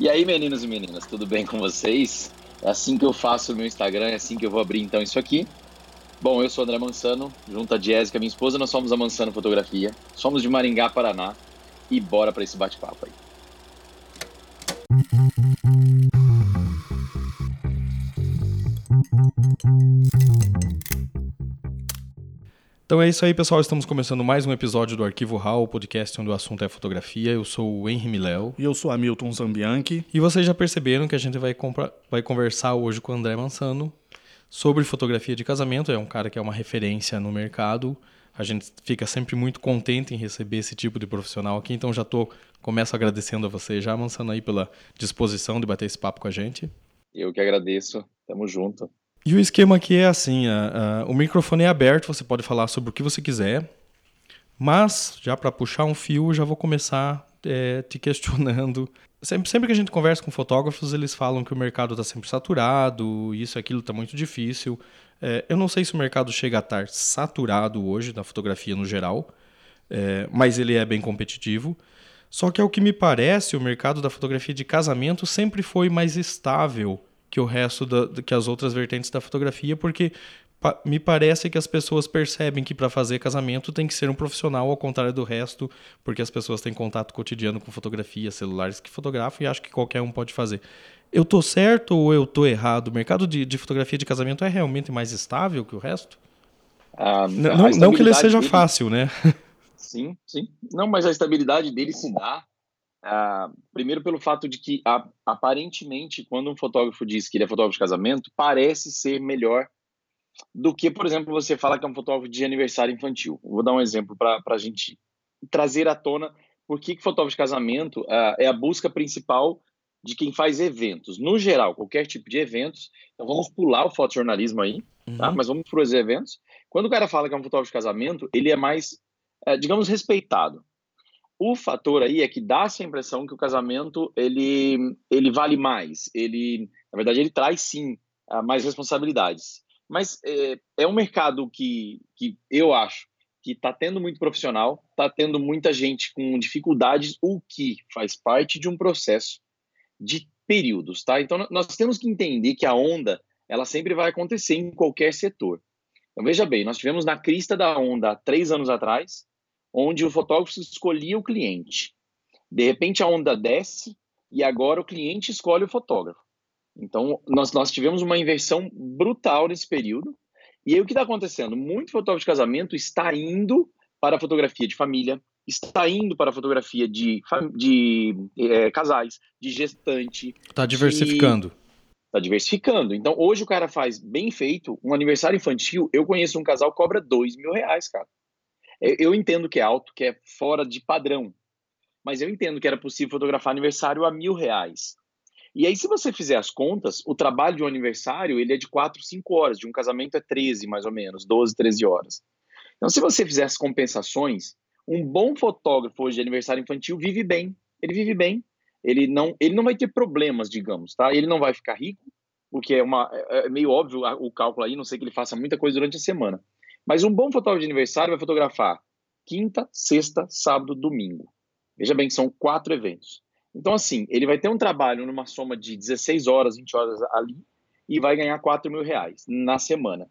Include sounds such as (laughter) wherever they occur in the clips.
E aí, meninos e meninas, tudo bem com vocês? É assim que eu faço o meu Instagram, é assim que eu vou abrir então isso aqui. Bom, eu sou André Mansano, junto a Jéssica, minha esposa, nós somos a Mansano Fotografia. Somos de Maringá, Paraná. E bora para esse bate-papo aí. Então é isso aí, pessoal. Estamos começando mais um episódio do Arquivo RAW, o podcast onde o assunto é fotografia. Eu sou o Henry Miléo. E eu sou Hamilton Zambianchi. E vocês já perceberam que a gente vai, vai conversar hoje com o André Mansano sobre fotografia de casamento. É um cara que é uma referência no mercado. A gente fica sempre muito contente em receber esse tipo de profissional aqui. Então já tô, começo agradecendo a você já, Mansano, aí pela disposição de bater esse papo com a gente. Eu que agradeço. Tamo junto. E o esquema aqui é assim: a, a, o microfone é aberto, você pode falar sobre o que você quiser, mas já para puxar um fio, já vou começar é, te questionando. (laughs) Sempre, sempre que a gente conversa com fotógrafos, eles falam que o mercado está sempre saturado, isso e aquilo está muito difícil. É, eu não sei se o mercado chega a estar saturado hoje, na fotografia no geral, é, mas ele é bem competitivo. Só que, ao que me parece, o mercado da fotografia de casamento sempre foi mais estável que o resto da, que as outras vertentes da fotografia, porque pa, me parece que as pessoas percebem que para fazer casamento tem que ser um profissional ao contrário do resto, porque as pessoas têm contato cotidiano com fotografia, celulares que fotografam e acho que qualquer um pode fazer. Eu tô certo ou eu tô errado? O mercado de, de fotografia de casamento é realmente mais estável que o resto? Ah, não, não que ele seja dele... fácil, né? (laughs) Sim, sim. Não, mas a estabilidade dele se dá Uh, primeiro pelo fato de que aparentemente quando um fotógrafo diz que ele é fotógrafo de casamento parece ser melhor do que por exemplo você fala que é um fotógrafo de aniversário infantil vou dar um exemplo para a gente trazer à tona por que, que fotógrafo de casamento uh, é a busca principal de quem faz eventos no geral qualquer tipo de eventos então vamos pular o fotojornalismo aí tá? uhum. mas vamos para os eventos quando o cara fala que é um fotógrafo de casamento ele é mais uh, digamos respeitado o fator aí é que dá-se a impressão que o casamento ele, ele vale mais. Ele, na verdade, ele traz sim mais responsabilidades. Mas é, é um mercado que, que eu acho que está tendo muito profissional, está tendo muita gente com dificuldades, o que faz parte de um processo de períodos, tá? Então nós temos que entender que a onda ela sempre vai acontecer em qualquer setor. Então veja bem, nós tivemos na crista da onda há três anos atrás, onde o fotógrafo escolhia o cliente. De repente a onda desce e agora o cliente escolhe o fotógrafo. Então nós, nós tivemos uma inversão brutal nesse período. E aí o que está acontecendo? Muito fotógrafo de casamento está indo para a fotografia de família, está indo para a fotografia de, de é, casais, de gestante. Está diversificando. Está diversificando. Então, hoje o cara faz bem feito um aniversário infantil. Eu conheço um casal que cobra dois mil reais, cara. Eu entendo que é alto, que é fora de padrão, mas eu entendo que era possível fotografar aniversário a mil reais. E aí, se você fizer as contas, o trabalho de um aniversário ele é de 4, 5 horas, de um casamento é 13, mais ou menos, 12, 13 horas. Então, se você fizer as compensações, um bom fotógrafo hoje de aniversário infantil vive bem. Ele vive bem. Ele não, ele não vai ter problemas, digamos, tá? Ele não vai ficar rico, porque é, uma, é, é meio óbvio o cálculo aí, não sei que ele faça muita coisa durante a semana. Mas um bom fotógrafo de aniversário vai fotografar quinta, sexta, sábado, domingo. Veja bem, são quatro eventos. Então, assim, ele vai ter um trabalho numa soma de 16 horas, 20 horas ali e vai ganhar 4 mil reais na semana.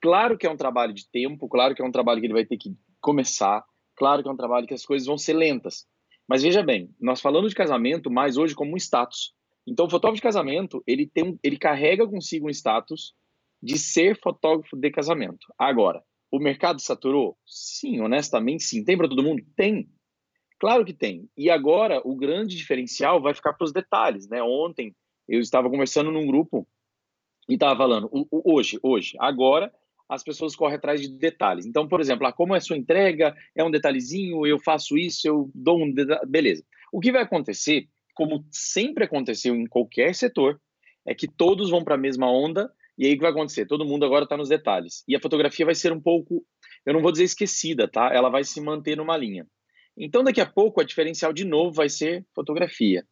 Claro que é um trabalho de tempo, claro que é um trabalho que ele vai ter que começar, claro que é um trabalho que as coisas vão ser lentas. Mas veja bem, nós falamos de casamento mais hoje como um status. Então, o fotógrafo de casamento, ele, tem, ele carrega consigo um status de ser fotógrafo de casamento. Agora, o mercado saturou? Sim, honestamente, sim. Tem para todo mundo? Tem. Claro que tem. E agora o grande diferencial vai ficar para os detalhes, né? Ontem eu estava conversando num grupo e estava falando, hoje, hoje, agora as pessoas correm atrás de detalhes. Então, por exemplo, ah, como é a sua entrega, é um detalhezinho, eu faço isso, eu dou um detalhe, beleza. O que vai acontecer, como sempre aconteceu em qualquer setor, é que todos vão para a mesma onda e aí o que vai acontecer? Todo mundo agora está nos detalhes. E a fotografia vai ser um pouco, eu não vou dizer esquecida, tá? Ela vai se manter numa linha. Então daqui a pouco a diferencial de novo vai ser fotografia.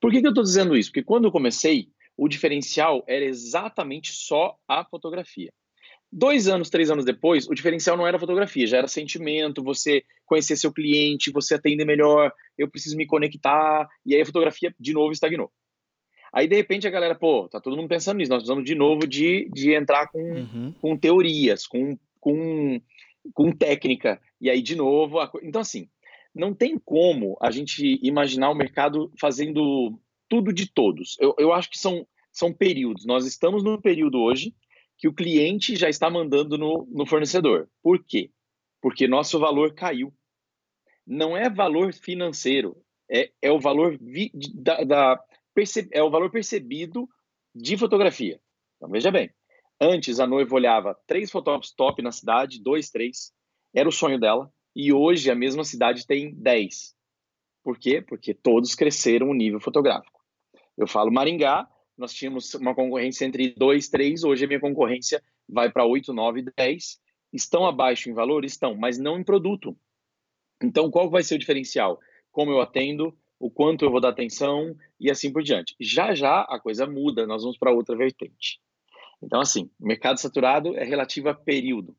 Por que, que eu estou dizendo isso? Porque quando eu comecei, o diferencial era exatamente só a fotografia. Dois anos, três anos depois, o diferencial não era fotografia, já era sentimento, você conhecer seu cliente, você atender melhor, eu preciso me conectar, e aí a fotografia de novo estagnou. Aí, de repente, a galera, pô, tá todo mundo pensando nisso, nós precisamos de novo de, de entrar com, uhum. com teorias, com, com, com técnica, e aí, de novo, a... então assim, não tem como a gente imaginar o mercado fazendo tudo de todos. Eu, eu acho que são, são períodos, nós estamos num período hoje que o cliente já está mandando no, no fornecedor. Por quê? Porque nosso valor caiu. Não é valor financeiro, é, é o valor vi, da, da é o valor percebido de fotografia. Então veja bem, antes a noiva olhava três fotógrafos top na cidade, dois, três, era o sonho dela, e hoje a mesma cidade tem dez. Por quê? Porque todos cresceram o nível fotográfico. Eu falo Maringá, nós tínhamos uma concorrência entre 2, 3, hoje a minha concorrência vai para 8, 9, 10. Estão abaixo em valor? Estão, mas não em produto. Então, qual vai ser o diferencial? Como eu atendo, o quanto eu vou dar atenção e assim por diante. Já já a coisa muda, nós vamos para outra vertente. Então, assim, mercado saturado é relativo a período.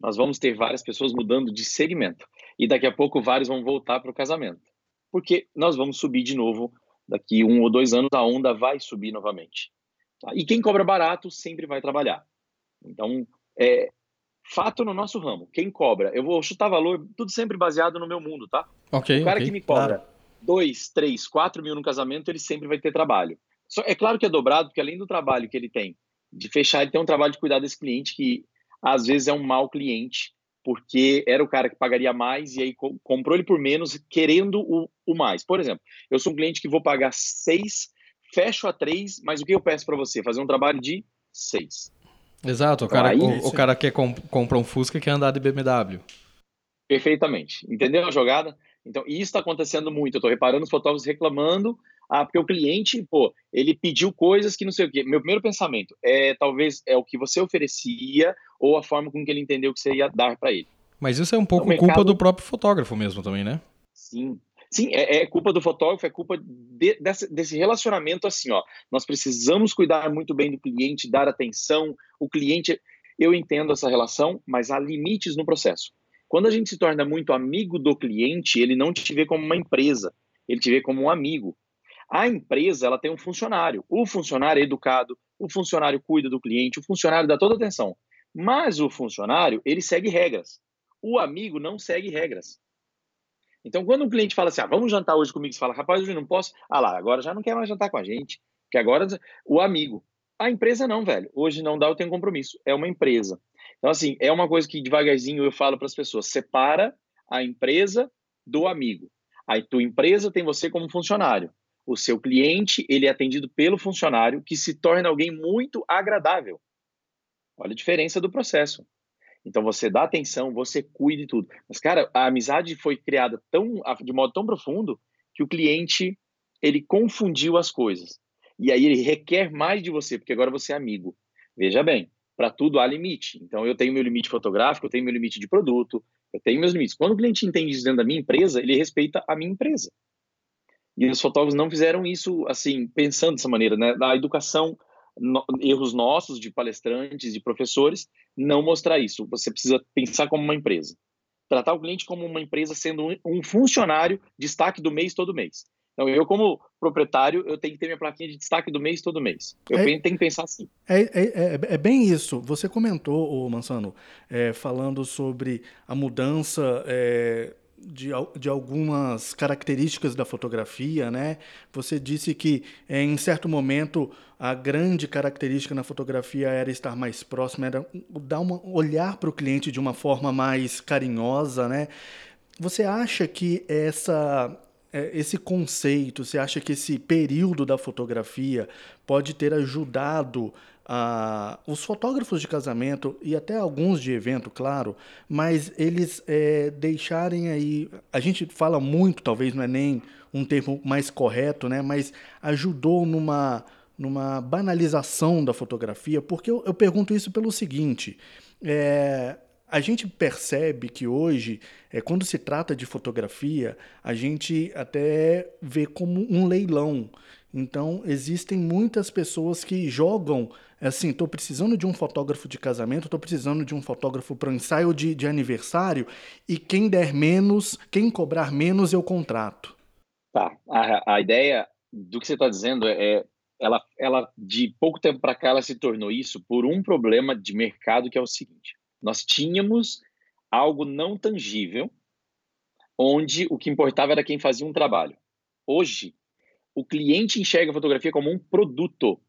Nós vamos ter várias pessoas mudando de segmento. E daqui a pouco vários vão voltar para o casamento. Porque nós vamos subir de novo daqui um ou dois anos a onda vai subir novamente. Tá? E quem cobra barato sempre vai trabalhar. Então, é fato no nosso ramo. Quem cobra, eu vou chutar valor, tudo sempre baseado no meu mundo, tá? Ok. O cara okay, que me cobra 2, 3, 4 mil no casamento, ele sempre vai ter trabalho. Só, é claro que é dobrado, porque além do trabalho que ele tem de fechar, ele tem um trabalho de cuidar desse cliente que às vezes é um mau cliente porque era o cara que pagaria mais e aí comprou ele por menos, querendo o, o mais. Por exemplo, eu sou um cliente que vou pagar seis, fecho a três, mas o que eu peço para você? Fazer um trabalho de seis. Exato, o cara, então, aí, o, o, cara quer comp comprar um Fusca e quer andar de BMW. Perfeitamente. Entendeu a jogada? Então, isso está acontecendo muito. Eu estou reparando os fotógrafos reclamando ah, porque o cliente, pô, ele pediu coisas que não sei o quê. Meu primeiro pensamento é talvez é o que você oferecia ou a forma com que ele entendeu que você ia dar para ele. Mas isso é um pouco mercado... culpa do próprio fotógrafo mesmo também, né? Sim. Sim, é, é culpa do fotógrafo, é culpa de, desse, desse relacionamento assim, ó. Nós precisamos cuidar muito bem do cliente, dar atenção. O cliente, eu entendo essa relação, mas há limites no processo. Quando a gente se torna muito amigo do cliente, ele não te vê como uma empresa, ele te vê como um amigo. A empresa ela tem um funcionário. O funcionário é educado, o funcionário cuida do cliente, o funcionário dá toda atenção. Mas o funcionário, ele segue regras. O amigo não segue regras. Então, quando um cliente fala assim, ah, vamos jantar hoje comigo, você fala, rapaz, hoje não posso. Ah lá, agora já não quer mais jantar com a gente. Porque agora, o amigo. A empresa não, velho. Hoje não dá, eu tenho compromisso. É uma empresa. Então, assim, é uma coisa que devagarzinho eu falo para as pessoas: separa a empresa do amigo. A tua empresa tem você como funcionário o seu cliente ele é atendido pelo funcionário que se torna alguém muito agradável. Olha a diferença do processo. Então você dá atenção, você cuida de tudo. Mas cara, a amizade foi criada tão de modo tão profundo que o cliente ele confundiu as coisas. E aí ele requer mais de você, porque agora você é amigo. Veja bem, para tudo há limite. Então eu tenho meu limite fotográfico, eu tenho meu limite de produto, eu tenho meus limites. Quando o cliente entende isso dentro da minha empresa, ele respeita a minha empresa. E os fotógrafos não fizeram isso assim, pensando dessa maneira, né? Da educação, no, erros nossos de palestrantes, de professores, não mostrar isso. Você precisa pensar como uma empresa. Tratar o cliente como uma empresa sendo um, um funcionário destaque do mês todo mês. Então, eu, como proprietário, eu tenho que ter minha plaquinha de destaque do mês todo mês. Eu é, tenho que pensar assim. É, é, é, é bem isso. Você comentou, Mansano, é, falando sobre a mudança é, de, de algumas características da fotografia, né? Você disse que em certo momento a grande característica na fotografia era estar mais próximo, era dar uma olhar para o cliente de uma forma mais carinhosa, né? Você acha que essa esse conceito, você acha que esse período da fotografia pode ter ajudado ah, os fotógrafos de casamento e até alguns de evento, claro, mas eles é, deixarem aí. A gente fala muito, talvez não é nem um termo mais correto, né? Mas ajudou numa, numa banalização da fotografia, porque eu, eu pergunto isso pelo seguinte. É, a gente percebe que hoje, é, quando se trata de fotografia, a gente até vê como um leilão. Então, existem muitas pessoas que jogam assim: estou precisando de um fotógrafo de casamento, estou precisando de um fotógrafo para um ensaio de, de aniversário, e quem der menos, quem cobrar menos, eu contrato. Tá. A, a ideia do que você está dizendo é. Ela, ela, de pouco tempo para cá, ela se tornou isso por um problema de mercado que é o seguinte: nós tínhamos algo não tangível, onde o que importava era quem fazia um trabalho. Hoje, o cliente enxerga a fotografia como um produto,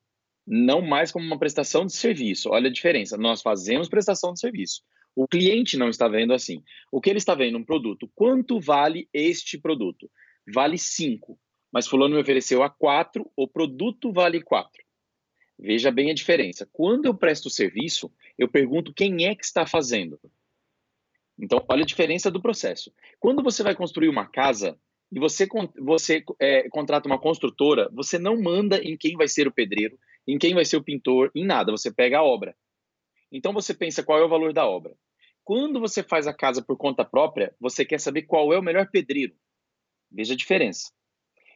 não mais como uma prestação de serviço. Olha a diferença. Nós fazemos prestação de serviço. O cliente não está vendo assim. O que ele está vendo? Um produto. Quanto vale este produto? Vale 5. Mas fulano me ofereceu a 4, o produto vale 4. Veja bem a diferença. Quando eu presto serviço, eu pergunto quem é que está fazendo. Então, olha a diferença do processo. Quando você vai construir uma casa, e você, você é, contrata uma construtora, você não manda em quem vai ser o pedreiro, em quem vai ser o pintor, em nada, você pega a obra. Então você pensa qual é o valor da obra. Quando você faz a casa por conta própria, você quer saber qual é o melhor pedreiro. Veja a diferença.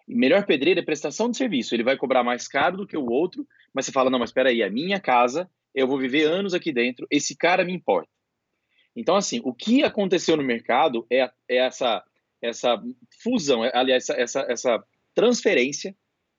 Melhor pedreiro é prestação de serviço. Ele vai cobrar mais caro do que o outro, mas você fala: não, mas espera aí, a minha casa, eu vou viver anos aqui dentro, esse cara me importa. Então, assim, o que aconteceu no mercado é, é essa essa fusão, é, aliás, essa, essa, essa transferência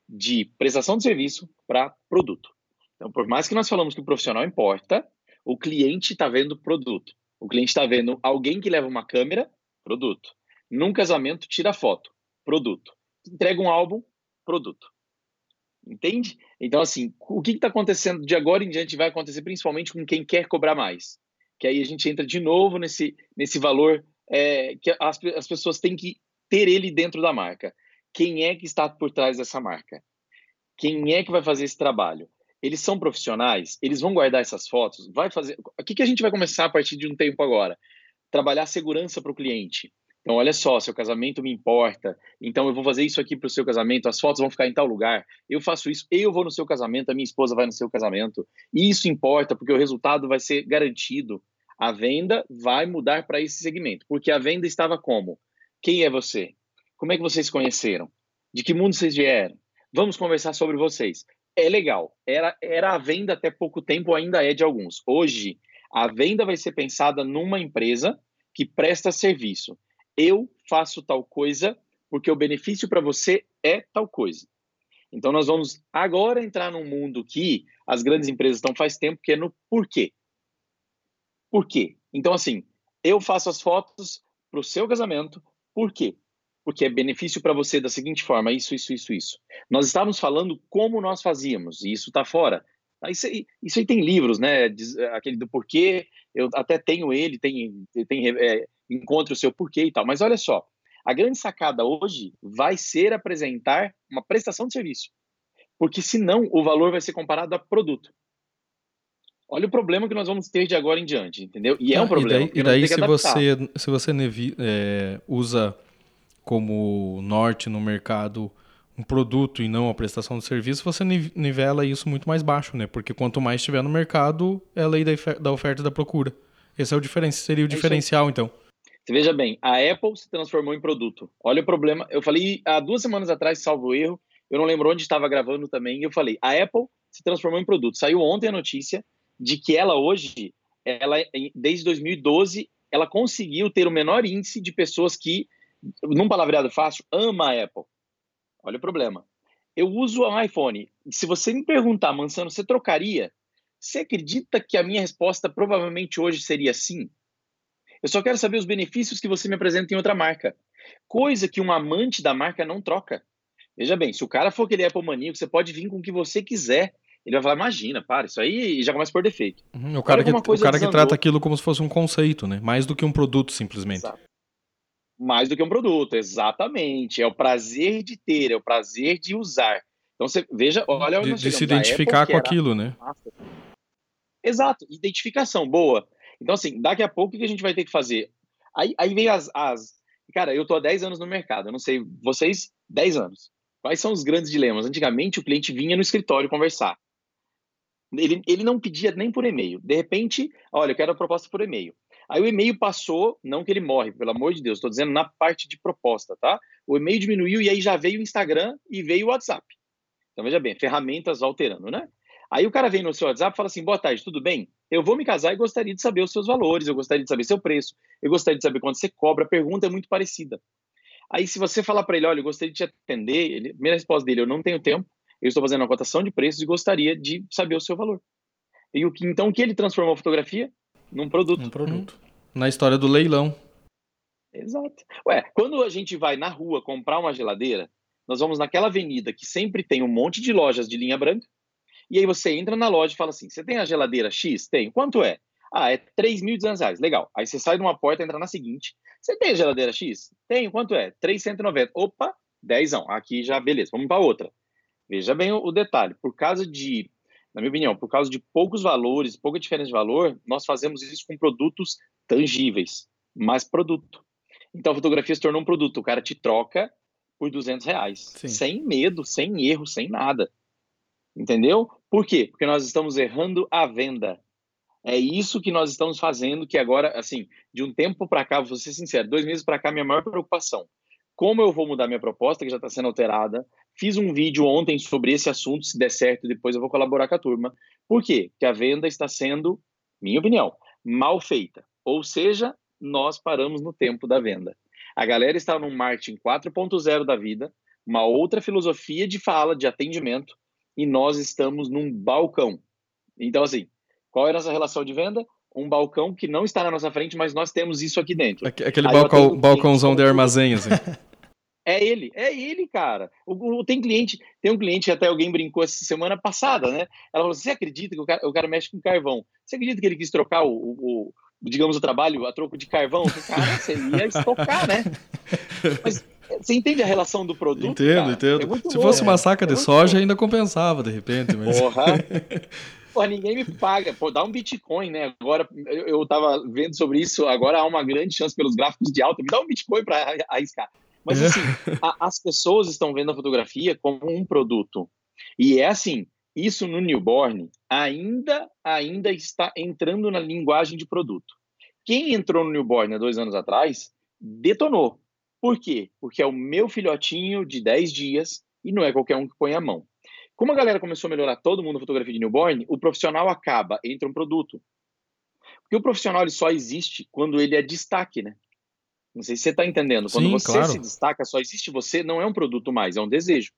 de prestação de serviço para produto. Então, por mais que nós falamos que o profissional importa, o cliente está vendo produto. O cliente está vendo alguém que leva uma câmera, produto. Num casamento, tira foto, produto. Entrega um álbum, produto. Entende? Então, assim, o que está acontecendo de agora em diante vai acontecer principalmente com quem quer cobrar mais. Que aí a gente entra de novo nesse, nesse valor é, que as, as pessoas têm que ter ele dentro da marca. Quem é que está por trás dessa marca? Quem é que vai fazer esse trabalho? Eles são profissionais? Eles vão guardar essas fotos? Vai fazer? O que, que a gente vai começar a partir de um tempo agora? Trabalhar segurança para o cliente. Então, olha só, seu casamento me importa. Então, eu vou fazer isso aqui para o seu casamento. As fotos vão ficar em tal lugar. Eu faço isso. Eu vou no seu casamento. A minha esposa vai no seu casamento. E isso importa porque o resultado vai ser garantido. A venda vai mudar para esse segmento, porque a venda estava como? Quem é você? Como é que vocês conheceram? De que mundo vocês vieram? Vamos conversar sobre vocês. É legal. Era, era a venda até pouco tempo, ainda é de alguns. Hoje, a venda vai ser pensada numa empresa que presta serviço. Eu faço tal coisa porque o benefício para você é tal coisa. Então, nós vamos agora entrar num mundo que as grandes empresas estão faz tempo, que é no porquê. Por quê? Então, assim, eu faço as fotos para o seu casamento, por quê? Porque é benefício para você da seguinte forma: isso, isso, isso, isso. Nós estávamos falando como nós fazíamos, e isso está fora. Ah, isso aí, isso aí tem livros, né? Aquele do porquê, eu até tenho ele, tem, tem é, encontre o seu porquê e tal. Mas olha só, a grande sacada hoje vai ser apresentar uma prestação de serviço. Porque senão o valor vai ser comparado a produto. Olha o problema que nós vamos ter de agora em diante, entendeu? E é um problema. E daí, e daí se, você, se você é, usa como norte no mercado um produto e não a prestação de serviço, você nivela isso muito mais baixo, né? Porque quanto mais estiver no mercado, é a lei da oferta e da procura. Esse é o diferencial, seria o é diferencial, então. Você veja bem, a Apple se transformou em produto. Olha o problema. Eu falei há duas semanas atrás, salvo erro, eu não lembro onde estava gravando também, eu falei, a Apple se transformou em produto. Saiu ontem a notícia de que ela hoje, ela desde 2012, ela conseguiu ter o menor índice de pessoas que, num palavreado fácil, ama a Apple. Olha o problema. Eu uso o iPhone. Se você me perguntar, Mansano, você trocaria? Você acredita que a minha resposta provavelmente hoje seria sim? Eu só quero saber os benefícios que você me apresenta em outra marca. Coisa que um amante da marca não troca. Veja bem, se o cara for aquele Apple maníaco, você pode vir com o que você quiser. Ele vai falar, imagina, para, isso aí já começa por defeito. Uhum, o cara, que, o cara que trata aquilo como se fosse um conceito, né? Mais do que um produto, simplesmente. Exato. Mais do que um produto, exatamente. É o prazer de ter, é o prazer de usar. Então você veja, olha De, de se identificar com aquilo, né? Exato, identificação, boa. Então, assim, daqui a pouco o que a gente vai ter que fazer? Aí, aí vem as, as. Cara, eu tô há 10 anos no mercado, eu não sei, vocês, 10 anos. Quais são os grandes dilemas? Antigamente o cliente vinha no escritório conversar. Ele, ele não pedia nem por e-mail. De repente, olha, eu quero a proposta por e-mail. Aí o e-mail passou, não que ele morre, pelo amor de Deus, estou dizendo na parte de proposta, tá? O e-mail diminuiu e aí já veio o Instagram e veio o WhatsApp. Então, veja bem, ferramentas alterando, né? Aí o cara vem no seu WhatsApp e fala assim: boa tarde, tudo bem? Eu vou me casar e gostaria de saber os seus valores, eu gostaria de saber seu preço, eu gostaria de saber quanto você cobra. A pergunta é muito parecida. Aí, se você falar para ele, olha, eu gostaria de te atender, ele, a primeira resposta dele, eu não tenho tempo, eu estou fazendo uma cotação de preços e gostaria de saber o seu valor. E o que, então, o que ele transformou a fotografia? Num produto. Um produto. Na história do leilão. Exato. Ué, quando a gente vai na rua comprar uma geladeira, nós vamos naquela avenida que sempre tem um monte de lojas de linha branca, e aí você entra na loja e fala assim: você tem a geladeira X? Tem. Quanto é? Ah, é 3.200 reais. Legal. Aí você sai de uma porta e entra na seguinte. Você tem a geladeira X? Tenho. Quanto é? 390. Opa, 10. Aqui já, beleza. Vamos para outra. Veja bem o, o detalhe. Por causa de, na minha opinião, por causa de poucos valores, pouca diferença de valor, nós fazemos isso com produtos tangíveis. Mais produto. Então a fotografia se tornou um produto. O cara te troca por 200 reais. Sim. Sem medo, sem erro, sem nada. Entendeu? Por quê? Porque nós estamos errando a venda. É isso que nós estamos fazendo, que agora, assim, de um tempo para cá, vou ser sincero, dois meses para cá, minha maior preocupação. Como eu vou mudar minha proposta, que já está sendo alterada? Fiz um vídeo ontem sobre esse assunto, se der certo, depois eu vou colaborar com a turma. Por quê? Porque a venda está sendo, minha opinião, mal feita. Ou seja, nós paramos no tempo da venda. A galera está num marketing 4.0 da vida, uma outra filosofia de fala, de atendimento, e nós estamos num balcão. Então, assim, qual é a nossa relação de venda? Um balcão que não está na nossa frente, mas nós temos isso aqui dentro. Aquele balcão, balcãozão de armazém, assim. (laughs) É ele, é ele, cara. O, o, tem cliente, tem um cliente, até alguém brincou essa semana passada, né? Ela falou: você acredita que o cara, o cara mexe com carvão? Você acredita que ele quis trocar o, o, o digamos, o trabalho a troco de carvão? Cara, você ia estocar, né? (laughs) Mas você entende a relação do produto? Entendo, cara? entendo. É Se fosse uma saca é de soja, ainda compensava, de repente. Mas... Porra! (laughs) Pô, ninguém me paga. Pô, dá um Bitcoin, né? Agora, eu, eu tava vendo sobre isso, agora há uma grande chance pelos gráficos de alta. Me dá um Bitcoin para (laughs) arriscar. Mas, assim, a, as pessoas estão vendo a fotografia como um produto. E é assim, isso no newborn ainda, ainda está entrando na linguagem de produto. Quem entrou no newborn há dois anos atrás, detonou. Por quê? Porque é o meu filhotinho de 10 dias e não é qualquer um que põe a mão. Como a galera começou a melhorar todo mundo a fotografia de newborn, o profissional acaba, entra um produto. Porque o profissional ele só existe quando ele é destaque, né? Não sei se você está entendendo. Quando Sim, você claro. se destaca, só existe você, não é um produto mais, é um desejo.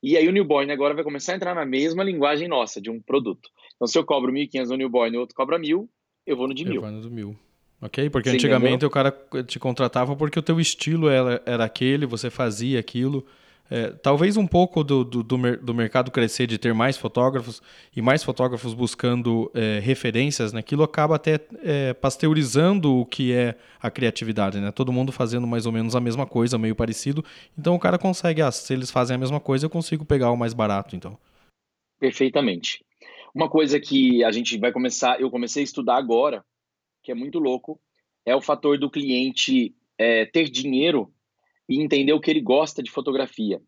E aí o newborn agora vai começar a entrar na mesma linguagem nossa, de um produto. Então, se eu cobro 1.500 no newborn e o outro cobra 1.000, eu vou no de 1.000. Eu vou no do 1.000. Ok? Porque Sim, antigamente entendeu? o cara te contratava porque o teu estilo era, era aquele, você fazia aquilo. É, talvez um pouco do, do, do, do, mercado crescer, de ter mais fotógrafos e mais fotógrafos buscando é, referências naquilo, acaba até é, pasteurizando o que é a criatividade. Né? Todo mundo fazendo mais ou menos a mesma coisa, meio parecido. Então o cara consegue, ah, se eles fazem a mesma coisa, eu consigo pegar o mais barato. então. Perfeitamente. Uma coisa que a gente vai começar, eu comecei a estudar agora, que é muito louco, é o fator do cliente é, ter dinheiro e entender o que ele gosta de fotografia.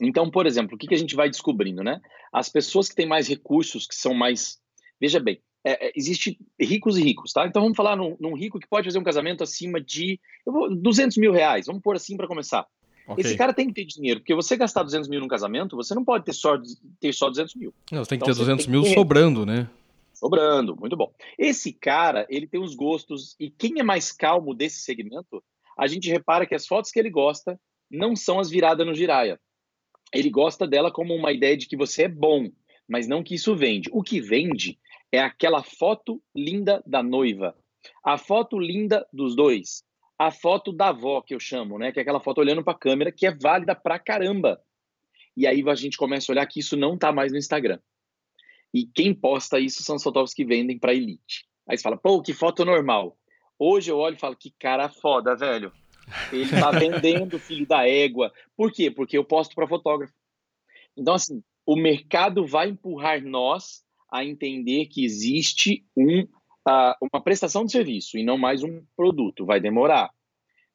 Então, por exemplo, o que, que a gente vai descobrindo, né? As pessoas que têm mais recursos, que são mais. Veja bem, é, é, existe ricos e ricos, tá? Então vamos falar num, num, rico que pode fazer um casamento acima de eu vou, 200 mil reais, vamos pôr assim para começar. Okay. Esse cara tem que ter dinheiro, porque você gastar 200 mil num casamento, você não pode ter só, ter só 200 mil. Não, você tem que então, ter 200 mil sobrando, né? Sobrando, muito bom. Esse cara, ele tem os gostos, e quem é mais calmo desse segmento, a gente repara que as fotos que ele gosta não são as viradas no giraia. Ele gosta dela como uma ideia de que você é bom, mas não que isso vende. O que vende é aquela foto linda da noiva, a foto linda dos dois, a foto da avó que eu chamo, né, que é aquela foto olhando para a câmera que é válida pra caramba. E aí a gente começa a olhar que isso não tá mais no Instagram. E quem posta isso são os fotógrafos que vendem para elite. Aí você fala, pô, que foto normal. Hoje eu olho e falo, que cara foda, velho. Ele tá (laughs) vendendo filho da égua. Por quê? Porque eu posto para fotógrafo. Então, assim, o mercado vai empurrar nós a entender que existe um, uh, uma prestação de serviço e não mais um produto. Vai demorar.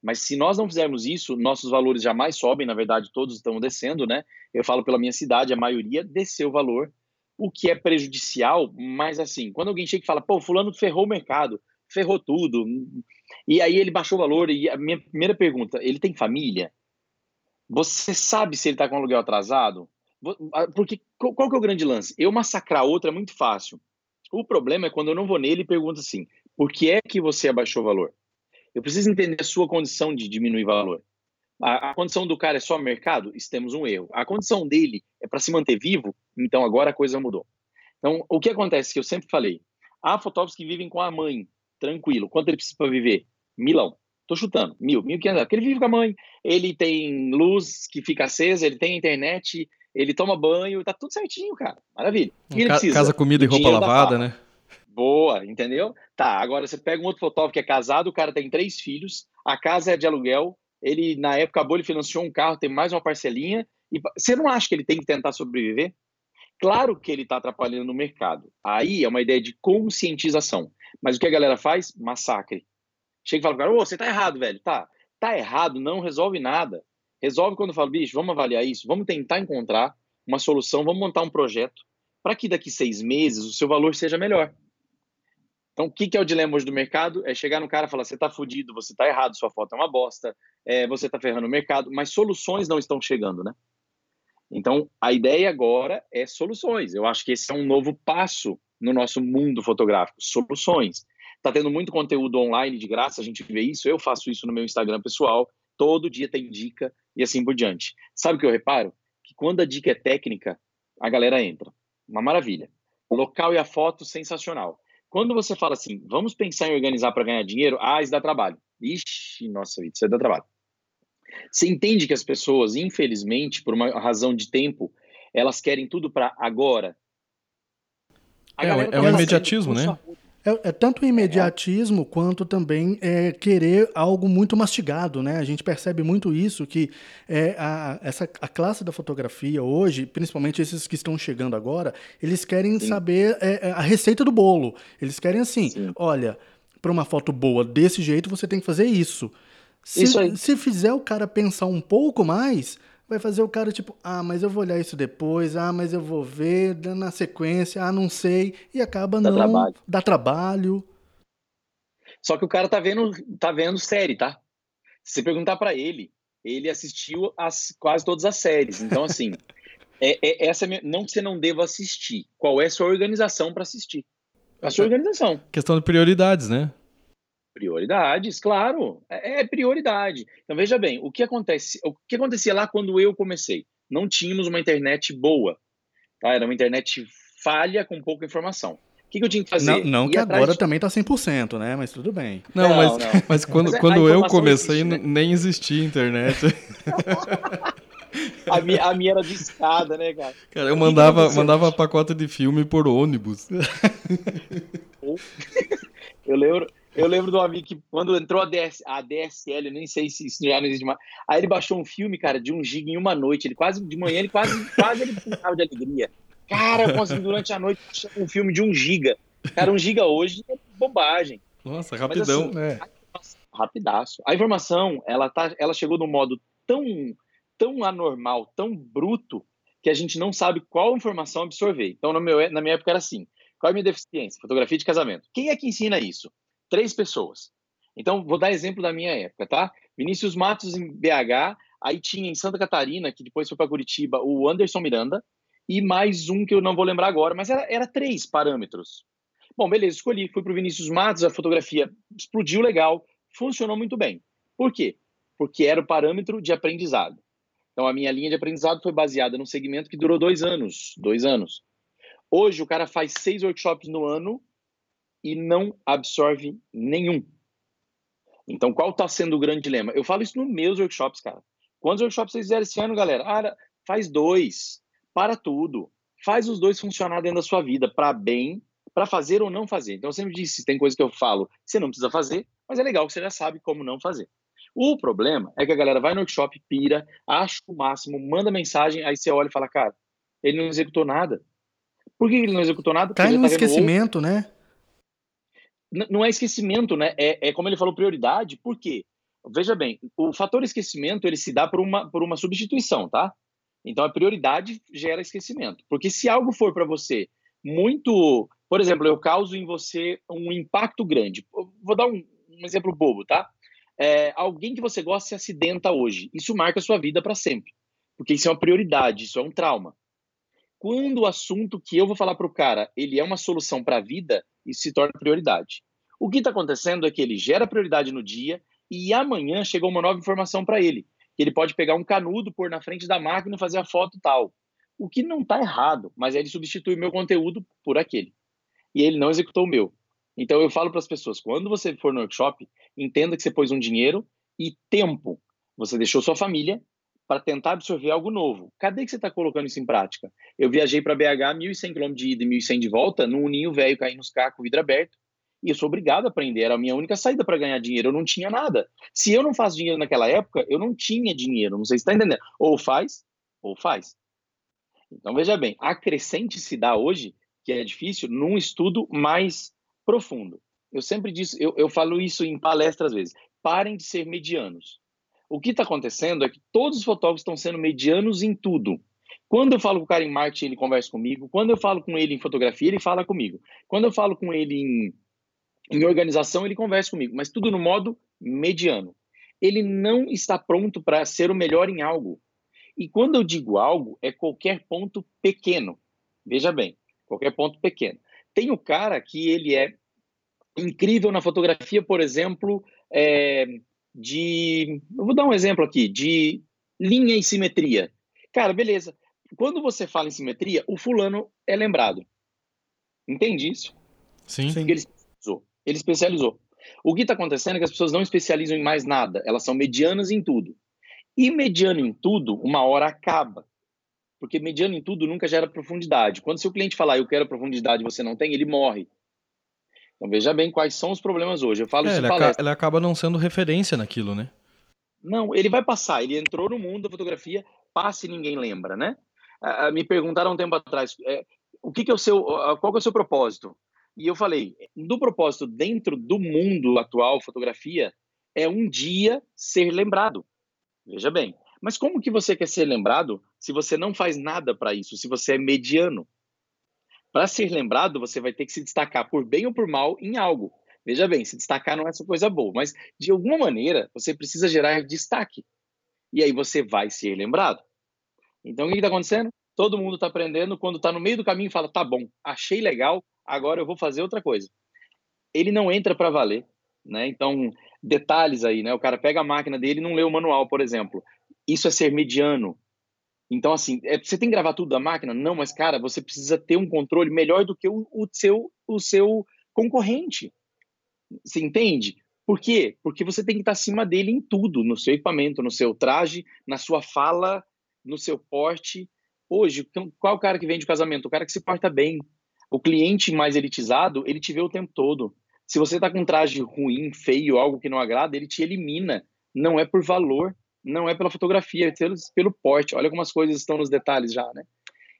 Mas se nós não fizermos isso, nossos valores jamais sobem, na verdade, todos estão descendo, né? Eu falo pela minha cidade, a maioria desceu o valor o que é prejudicial, mas assim, quando alguém chega e fala, pô, fulano ferrou o mercado, ferrou tudo, e aí ele baixou o valor, e a minha primeira pergunta, ele tem família? Você sabe se ele está com aluguel atrasado? Porque qual que é o grande lance? Eu massacrar outra é muito fácil. O problema é quando eu não vou nele e pergunto assim: por que é que você abaixou o valor? Eu preciso entender a sua condição de diminuir valor. A, a condição do cara é só mercado? Temos um erro. A condição dele é para se manter vivo? Então agora a coisa mudou. Então, o que acontece que eu sempre falei? Há fotógrafos que vivem com a mãe, tranquilo. Quanto ele precisa para viver? Milão. Tô chutando, mil, mil quinhentos. Porque ele vive com a mãe, ele tem luz que fica acesa, ele tem internet, ele toma banho, tá tudo certinho, cara. Maravilha. O que Ca Casa, comida e roupa lavada, né? Boa, entendeu? Tá, agora você pega um outro fotógrafo que é casado, o cara tem três filhos, a casa é de aluguel, ele, na época, acabou, ele financiou um carro, tem mais uma parcelinha, e você não acha que ele tem que tentar sobreviver? Claro que ele está atrapalhando no mercado. Aí é uma ideia de conscientização. Mas o que a galera faz? Massacre. Chega e fala, cara, oh, você tá errado, velho. Tá, tá errado, não resolve nada. Resolve quando eu falo, bicho, vamos avaliar isso, vamos tentar encontrar uma solução, vamos montar um projeto para que daqui seis meses o seu valor seja melhor. Então, o que, que é o dilema hoje do mercado? É chegar no cara e falar: você está fudido, você está errado, sua foto é uma bosta, é, você está ferrando o mercado, mas soluções não estão chegando, né? Então, a ideia agora é soluções. Eu acho que esse é um novo passo no nosso mundo fotográfico soluções. Está tendo muito conteúdo online de graça, a gente vê isso. Eu faço isso no meu Instagram pessoal. Todo dia tem dica e assim por diante. Sabe o que eu reparo? Que quando a dica é técnica, a galera entra. Uma maravilha. O local e a foto, sensacional. Quando você fala assim, vamos pensar em organizar para ganhar dinheiro, ah, isso dá trabalho. Ixi, nossa vida, isso dá trabalho. Você entende que as pessoas, infelizmente, por uma razão de tempo, elas querem tudo para agora. é, é o imediatismo, né? É, é, tanto o imediatismo quanto também é, querer algo muito mastigado, né? A gente percebe muito isso, que é, a, essa, a classe da fotografia hoje, principalmente esses que estão chegando agora, eles querem Sim. saber é, é a receita do bolo. Eles querem assim, Sim. olha, para uma foto boa desse jeito, você tem que fazer isso. Se, isso se fizer o cara pensar um pouco mais, vai fazer o cara tipo, ah, mas eu vou olhar isso depois, ah, mas eu vou ver na sequência, ah, não sei, e acaba dá não trabalho. dá trabalho. Só que o cara tá vendo, tá vendo série, tá? Se você perguntar para ele, ele assistiu as, quase todas as séries. Então assim, (laughs) é, é, essa é não que você não deva assistir. Qual é a sua organização para assistir? A sua organização. Questão de prioridades, né? Prioridades, claro, é, é, prioridade. Então veja bem, o que acontece, o que acontecia lá quando eu comecei? Não tínhamos uma internet boa, tá? Era uma internet falha com pouca informação. O que, que eu tinha que fazer? Não, não que agora de... também está 100%, né? Mas tudo bem. Não, não mas, não. (laughs) mas quando, mas é, quando eu comecei, existe, né? nem existia internet. (laughs) a, minha, a minha era de escada, né, cara? Cara, eu mandava, mandava pacote de filme por ônibus. (laughs) eu lembro, eu lembro de um amigo que, quando entrou a, DS, a DSL, eu nem sei se isso já não existe mais. Aí ele baixou um filme, cara, de um giga em uma noite. Ele quase, de manhã, ele quase, (laughs) quase ele pulava de alegria. Cara, eu consegui durante a noite um filme de um giga. Cara, um giga hoje é bobagem. Nossa, rapidão, Mas, assim, né? Rapidaço. A informação, ela, tá, ela chegou num modo tão, tão anormal, tão bruto, que a gente não sabe qual informação absorver. Então, no meu, na minha época era assim. Qual é a minha deficiência? Fotografia de casamento. Quem é que ensina isso? Três pessoas. Então, vou dar exemplo da minha época, tá? Vinícius Matos em BH, aí tinha em Santa Catarina, que depois foi para Curitiba, o Anderson Miranda, e mais um que eu não vou lembrar agora, mas era, era três parâmetros. Bom, beleza, escolhi, fui para o Vinícius Matos, a fotografia explodiu legal, funcionou muito bem. Por quê? Porque era o parâmetro de aprendizado. Então, a minha linha de aprendizado foi baseada num segmento que durou dois anos. Dois anos. Hoje, o cara faz seis workshops no ano e não absorve nenhum. Então, qual está sendo o grande dilema? Eu falo isso nos meus workshops, cara. Quantos workshops vocês fizeram esse ano, galera? Ah, faz dois. Para tudo. Faz os dois funcionar dentro da sua vida, para bem, para fazer ou não fazer. Então, eu sempre disse, tem coisa que eu falo, você não precisa fazer, mas é legal que você já sabe como não fazer. O problema é que a galera vai no workshop, pira, acha o máximo, manda mensagem, aí você olha e fala, cara, ele não executou nada. Por que ele não executou nada? Cai no tá esquecimento, outro... né? Não é esquecimento, né? É, é como ele falou, prioridade. Por quê? Veja bem, o fator esquecimento ele se dá por uma, por uma substituição, tá? Então a prioridade gera esquecimento. Porque se algo for para você muito. Por exemplo, eu causo em você um impacto grande. Vou dar um, um exemplo bobo, tá? É, alguém que você gosta se acidenta hoje. Isso marca a sua vida para sempre. Porque isso é uma prioridade, isso é um trauma. quando o assunto que eu vou falar para o cara, ele é uma solução para a vida, isso se torna prioridade. O que está acontecendo é que ele gera prioridade no dia e amanhã chegou uma nova informação para ele, que ele pode pegar um canudo, pôr na frente da máquina e fazer a foto tal. O que não está errado, mas ele substitui o meu conteúdo por aquele. E ele não executou o meu. Então eu falo para as pessoas, quando você for no workshop, entenda que você pôs um dinheiro e tempo. Você deixou sua família para tentar absorver algo novo. Cadê que você está colocando isso em prática? Eu viajei para BH 1.100 km de ida e 1.100 de volta, num ninho velho caindo nos cacos, vidro aberto. E eu sou obrigado a aprender. Era a minha única saída para ganhar dinheiro. Eu não tinha nada. Se eu não faço dinheiro naquela época, eu não tinha dinheiro. Não sei se está entendendo. Ou faz, ou faz. Então, veja bem, acrescente se dá hoje, que é difícil, num estudo mais profundo. Eu sempre disse, eu, eu falo isso em palestras às vezes. Parem de ser medianos. O que está acontecendo é que todos os fotógrafos estão sendo medianos em tudo. Quando eu falo com o cara em marketing, ele conversa comigo. Quando eu falo com ele em fotografia, ele fala comigo. Quando eu falo com ele em, em organização, ele conversa comigo. Mas tudo no modo mediano. Ele não está pronto para ser o melhor em algo. E quando eu digo algo, é qualquer ponto pequeno. Veja bem, qualquer ponto pequeno. Tem o cara que ele é incrível na fotografia, por exemplo, é, de. Eu vou dar um exemplo aqui, de linha e simetria. Cara, beleza. Quando você fala em simetria, o fulano é lembrado. Entende isso? Sim. Porque ele especializou. Ele especializou. O que está acontecendo é que as pessoas não especializam em mais nada. Elas são medianas em tudo. E mediano em tudo, uma hora acaba. Porque mediano em tudo nunca gera profundidade. Quando seu cliente falar, eu quero profundidade, você não tem, ele morre. Então veja bem quais são os problemas hoje. Eu falo é, isso ele, aca ele acaba não sendo referência naquilo, né? Não, ele vai passar. Ele entrou no mundo da fotografia, passa e ninguém lembra, né? Uh, me perguntaram um tempo atrás, é, o que, que é o seu, qual é o seu propósito? E eu falei, do propósito dentro do mundo atual fotografia é um dia ser lembrado. Veja bem. Mas como que você quer ser lembrado se você não faz nada para isso? Se você é mediano? Para ser lembrado, você vai ter que se destacar por bem ou por mal em algo. Veja bem, se destacar não é essa coisa boa, mas de alguma maneira você precisa gerar destaque. E aí você vai ser lembrado. Então o que está acontecendo? Todo mundo está aprendendo, quando está no meio do caminho fala, tá bom, achei legal, agora eu vou fazer outra coisa. Ele não entra para valer, né? Então, detalhes aí, né? O cara pega a máquina dele e não lê o manual, por exemplo. Isso é ser mediano. Então, assim, é, você tem que gravar tudo da máquina? Não, mas, cara, você precisa ter um controle melhor do que o, o, seu, o seu concorrente. Você entende? Por quê? Porque você tem que estar acima dele em tudo, no seu equipamento, no seu traje, na sua fala, no seu porte. Hoje, então, qual é o cara que vende o casamento? O cara que se porta bem. O cliente mais elitizado, ele te vê o tempo todo. Se você está com um traje ruim, feio, algo que não agrada, ele te elimina. Não é por valor, não é pela fotografia, é pelo, porte. Olha como as coisas estão nos detalhes já, né?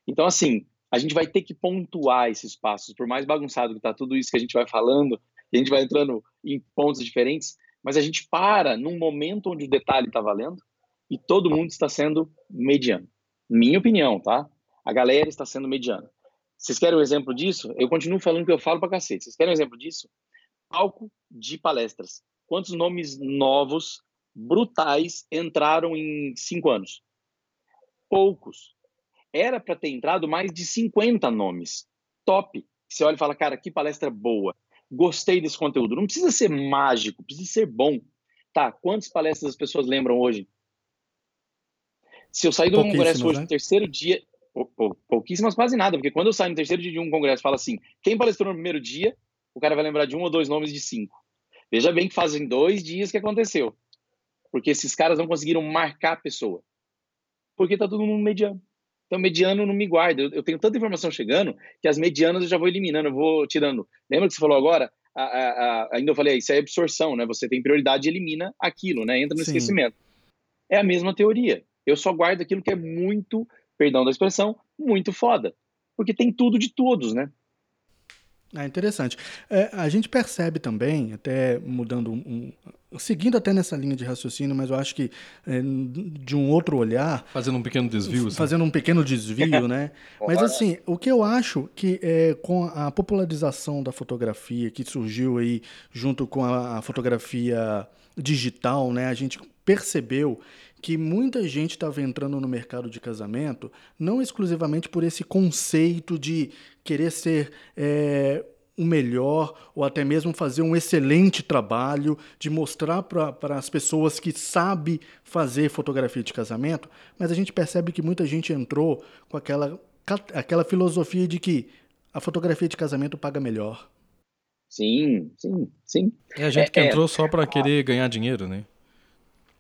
Então, assim, a gente vai ter que pontuar esses passos, por mais bagunçado que está tudo isso que a gente vai falando, a gente vai entrando em pontos diferentes, mas a gente para num momento onde o detalhe está valendo e todo mundo está sendo mediano. Minha opinião, tá? A galera está sendo mediana. Vocês querem um exemplo disso? Eu continuo falando que eu falo pra cacete. Vocês querem um exemplo disso? Palco de palestras. Quantos nomes novos brutais entraram em cinco anos. Poucos. Era para ter entrado mais de 50 nomes. Top. Você olha e fala, cara, que palestra boa. Gostei desse conteúdo. Não precisa ser mágico, precisa ser bom. Tá, quantas palestras as pessoas lembram hoje? Se eu sair um congresso hoje né? no terceiro dia, pou, pouquíssimas quase nada, porque quando eu saio no terceiro dia de um congresso, fala assim, quem palestrou no primeiro dia, o cara vai lembrar de um ou dois nomes de cinco. Veja bem que fazem dois dias que aconteceu. Porque esses caras não conseguiram marcar a pessoa. Porque tá todo mundo mediano. Então, mediano não me guarda. Eu, eu, tenho tanta informação chegando que as medianas eu já vou eliminando, eu vou tirando. Lembra que você falou agora? A, a, a, ainda eu falei, isso é absorção, né? Você tem prioridade e elimina aquilo, né? Entra no Sim. esquecimento. É a mesma teoria. Eu só guardo aquilo que é muito, perdão da expressão, muito foda. Porque tem tudo de todos, né? É interessante. É, a gente percebe também, até mudando um, um, seguindo até nessa linha de raciocínio, mas eu acho que é, de um outro olhar. Fazendo um pequeno desvio. Assim. Fazendo um pequeno desvio, né? (laughs) mas assim, o que eu acho que é, com a popularização da fotografia, que surgiu aí junto com a, a fotografia digital, né? A gente percebeu que muita gente estava entrando no mercado de casamento não exclusivamente por esse conceito de querer ser é, o melhor ou até mesmo fazer um excelente trabalho de mostrar para as pessoas que sabe fazer fotografia de casamento, mas a gente percebe que muita gente entrou com aquela, aquela filosofia de que a fotografia de casamento paga melhor. Sim, sim, sim. É a gente é, que entrou é, só para querer ganhar dinheiro, né?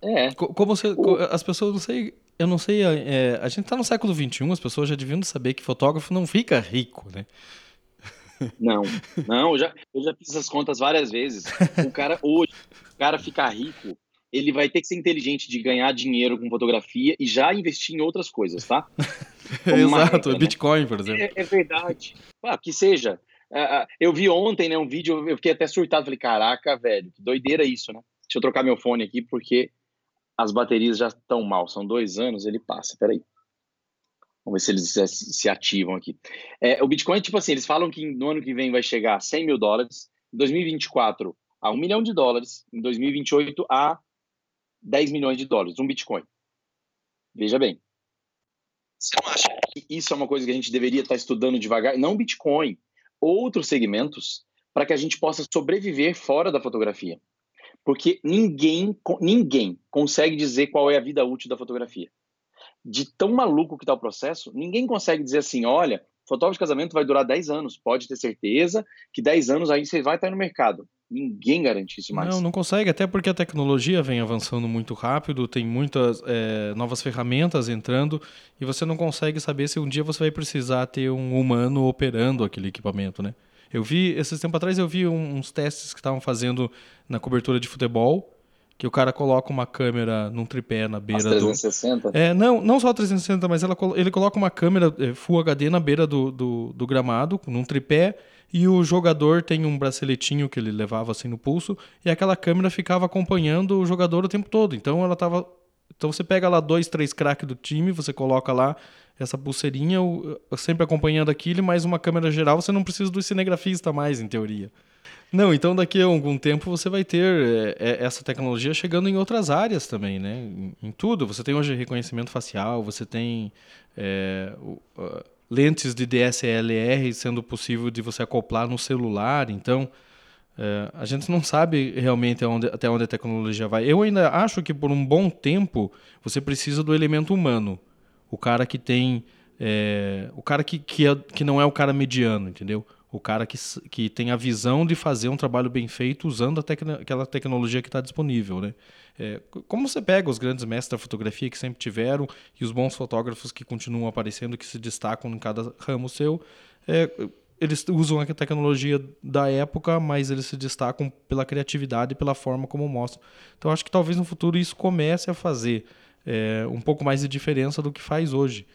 É. Como você, o... as pessoas não sei, eu não sei, é, a gente tá no século XXI, as pessoas já deviam saber que fotógrafo não fica rico, né? Não, não, eu já, eu já fiz essas contas várias vezes. O cara hoje, o cara ficar rico, ele vai ter que ser inteligente de ganhar dinheiro com fotografia e já investir em outras coisas, tá? (laughs) Exato, regra, né? Bitcoin, né? por exemplo. É, é verdade. Ah, que seja. Uh, eu vi ontem, né, um vídeo, eu fiquei até surtado, falei, caraca, velho, que doideira isso, né? Deixa eu trocar meu fone aqui, porque as baterias já estão mal. São dois anos, ele passa. Peraí. Vamos ver se eles se ativam aqui. É, o Bitcoin, tipo assim, eles falam que no ano que vem vai chegar a 100 mil dólares, em 2024 a 1 milhão de dólares, em 2028 a 10 milhões de dólares, um Bitcoin. Veja bem. Você não acha que isso é uma coisa que a gente deveria estar estudando devagar? Não Bitcoin, outros segmentos, para que a gente possa sobreviver fora da fotografia. Porque ninguém, ninguém consegue dizer qual é a vida útil da fotografia. De tão maluco que está o processo, ninguém consegue dizer assim: olha, fotógrafo de casamento vai durar 10 anos, pode ter certeza que 10 anos aí você vai estar no mercado. Ninguém garante isso mais. Não, não consegue, até porque a tecnologia vem avançando muito rápido, tem muitas é, novas ferramentas entrando e você não consegue saber se um dia você vai precisar ter um humano operando aquele equipamento, né? Eu vi, esses tempos atrás, eu vi uns testes que estavam fazendo na cobertura de futebol, que o cara coloca uma câmera num tripé na beira As 360? do... É, não, não só 360, mas ela, ele coloca uma câmera é, Full HD na beira do, do, do gramado, num tripé, e o jogador tem um braceletinho que ele levava assim no pulso, e aquela câmera ficava acompanhando o jogador o tempo todo. Então ela tava. Então você pega lá dois, três craques do time, você coloca lá essa pulseirinha sempre acompanhando aquilo, mais uma câmera geral, você não precisa do cinegrafista mais, em teoria. Não, então daqui a algum tempo você vai ter é, é, essa tecnologia chegando em outras áreas também, né? Em, tudo. Você tem hoje reconhecimento facial, você tem é, lentes de DSLR sendo possível de você acoplar no celular. Então, é, a gente não sabe realmente onde, até onde a tecnologia vai. Eu ainda acho que por um bom tempo você precisa do elemento humano o cara que tem. É, o cara que, que, é, que não é o cara mediano, entendeu? O cara que, que tem a visão de fazer um trabalho bem feito usando aquela tecnologia que está disponível, né? É, como você pega os grandes mestres da fotografia que sempre tiveram e os bons fotógrafos que continuam aparecendo, que se destacam em cada ramo seu, é, eles usam a tecnologia da época, mas eles se destacam pela criatividade e pela forma como mostram. Então acho que talvez no futuro isso comece a fazer é, um pouco mais de diferença do que faz hoje.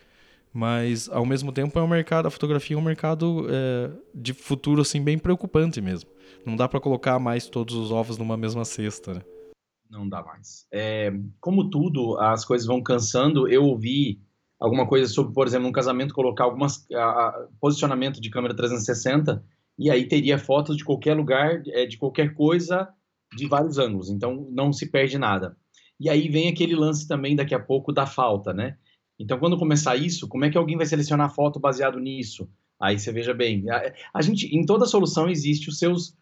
Mas, ao mesmo tempo, é um mercado, a fotografia é um mercado é, de futuro assim bem preocupante mesmo. Não dá para colocar mais todos os ovos numa mesma cesta, né? Não dá mais. É, como tudo, as coisas vão cansando. Eu ouvi alguma coisa sobre, por exemplo, um casamento colocar algumas a, a, posicionamento de câmera 360 e aí teria fotos de qualquer lugar, é, de qualquer coisa, de vários ângulos. Então não se perde nada. E aí vem aquele lance também daqui a pouco da falta, né? Então, quando começar isso, como é que alguém vai selecionar foto baseado nisso? Aí você veja bem, a, a gente, em toda solução existe os seus,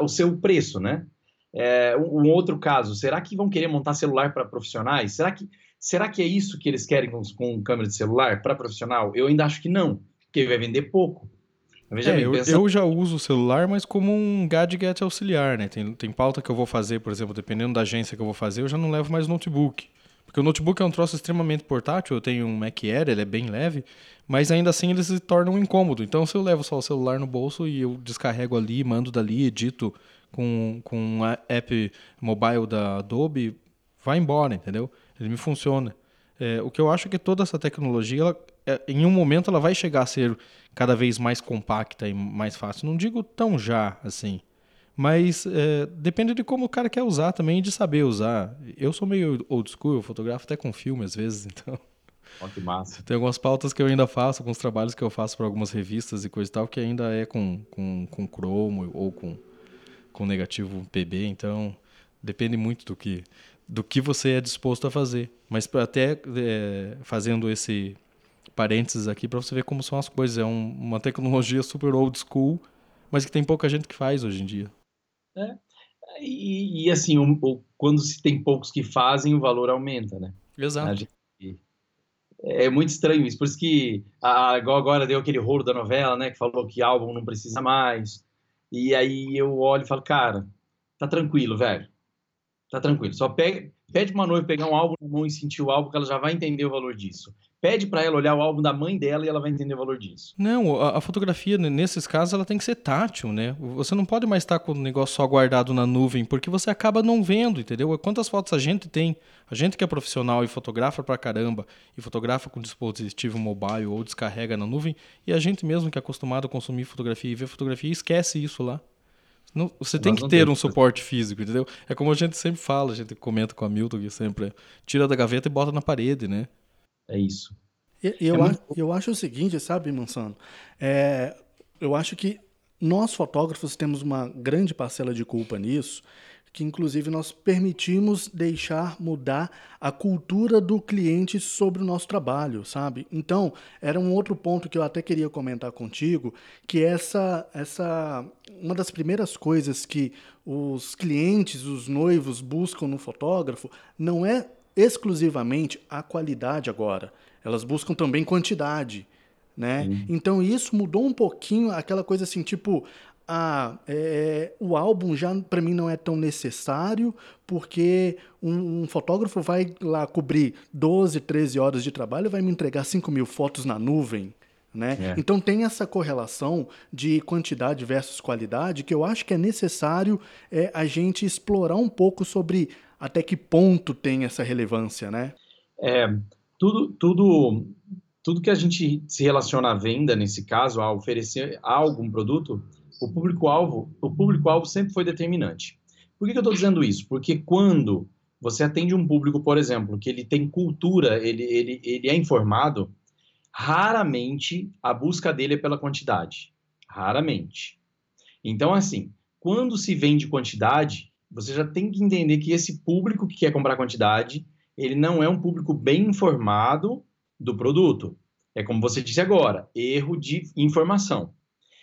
o seu preço, né? É, um, outro caso, será que vão querer montar celular para profissionais? Será que, será que é isso que eles querem com, com câmera de celular para profissional? Eu ainda acho que não, porque vai vender pouco. É, bem, eu, pensa... eu, já uso o celular, mas como um gadget auxiliar, né? Tem, tem pauta que eu vou fazer, por exemplo, dependendo da agência que eu vou fazer, eu já não levo mais notebook. Porque o notebook é um troço extremamente portátil, eu tenho um Mac Air, ele é bem leve, mas ainda assim ele se torna um incômodo. Então se eu levo só o celular no bolso e eu descarrego ali, mando dali, edito com, com um app mobile da Adobe, vai embora, entendeu? Ele me funciona. É, o que eu acho é que toda essa tecnologia, ela, é, em um momento, ela vai chegar a ser cada vez mais compacta e mais fácil. Não digo tão já, assim. Mas é, depende de como o cara quer usar também e de saber usar. Eu sou meio old school, eu fotografo até com filme às vezes, (laughs) então. Que massa. Tem algumas pautas que eu ainda faço, alguns trabalhos que eu faço para algumas revistas e coisa e tal, que ainda é com, com, com cromo ou com, com negativo PB, então depende muito do que do que você é disposto a fazer. Mas até é, fazendo esse parênteses aqui para você ver como são as coisas. É um, uma tecnologia super old school, mas que tem pouca gente que faz hoje em dia. É. E, e assim, o, quando se tem poucos que fazem, o valor aumenta, né? Exato. é muito estranho isso. Por isso que a, agora deu aquele rolo da novela, né? Que falou que álbum não precisa mais. E aí eu olho e falo, cara, tá tranquilo, velho. Tá tranquilo. Só pega, pede uma noiva pegar um álbum na mão e sentir o álbum, que ela já vai entender o valor disso pede para ela olhar o álbum da mãe dela e ela vai entender o valor disso. Não, a, a, fotografia, nesses casos, ela tem que ser tátil, né? Você não pode mais estar com o negócio só guardado na nuvem, porque você acaba não vendo, entendeu? Quantas fotos a gente tem? A gente que é profissional e fotografa pra caramba, e fotografa com dispositivo mobile ou descarrega na nuvem, e a gente mesmo que é acostumado a consumir fotografia e ver fotografia, esquece isso lá. Não, você tem que ter um suporte físico, entendeu? É como a gente sempre fala, a gente comenta com a Milton que sempre é, tira da gaveta e bota na parede, né? É isso. Eu, eu, é muito... eu acho o seguinte, sabe, Mansano? É, eu acho que nós fotógrafos temos uma grande parcela de culpa nisso, que inclusive nós permitimos deixar mudar a cultura do cliente sobre o nosso trabalho, sabe? Então, era um outro ponto que eu até queria comentar contigo, que essa essa uma das primeiras coisas que os clientes, os noivos buscam no fotógrafo não é exclusivamente a qualidade agora. Elas buscam também quantidade, né? Então isso mudou um pouquinho aquela coisa assim, tipo, ah, é, o álbum já para mim não é tão necessário, porque um, um, fotógrafo vai lá cobrir 12, 13 horas de trabalho e vai me entregar 5 mil fotos na nuvem. Né? É. Então tem essa correlação de quantidade versus qualidade que eu acho que é necessário é, a gente explorar um pouco sobre até que ponto tem essa relevância, né? É, tudo, tudo, tudo que a gente se relaciona à venda, nesse caso, a oferecer algum produto, o público-alvo, o público-alvo sempre foi determinante. Por que, que eu estou dizendo isso? Porque quando você atende um público, por exemplo, que ele tem cultura, ele, ele, ele é informado, raramente a busca dele é pela quantidade. Raramente. Então, assim, quando se vende quantidade, você já tem que entender que esse público que quer comprar quantidade, ele não é um público bem informado do produto. É como você disse agora, erro de informação.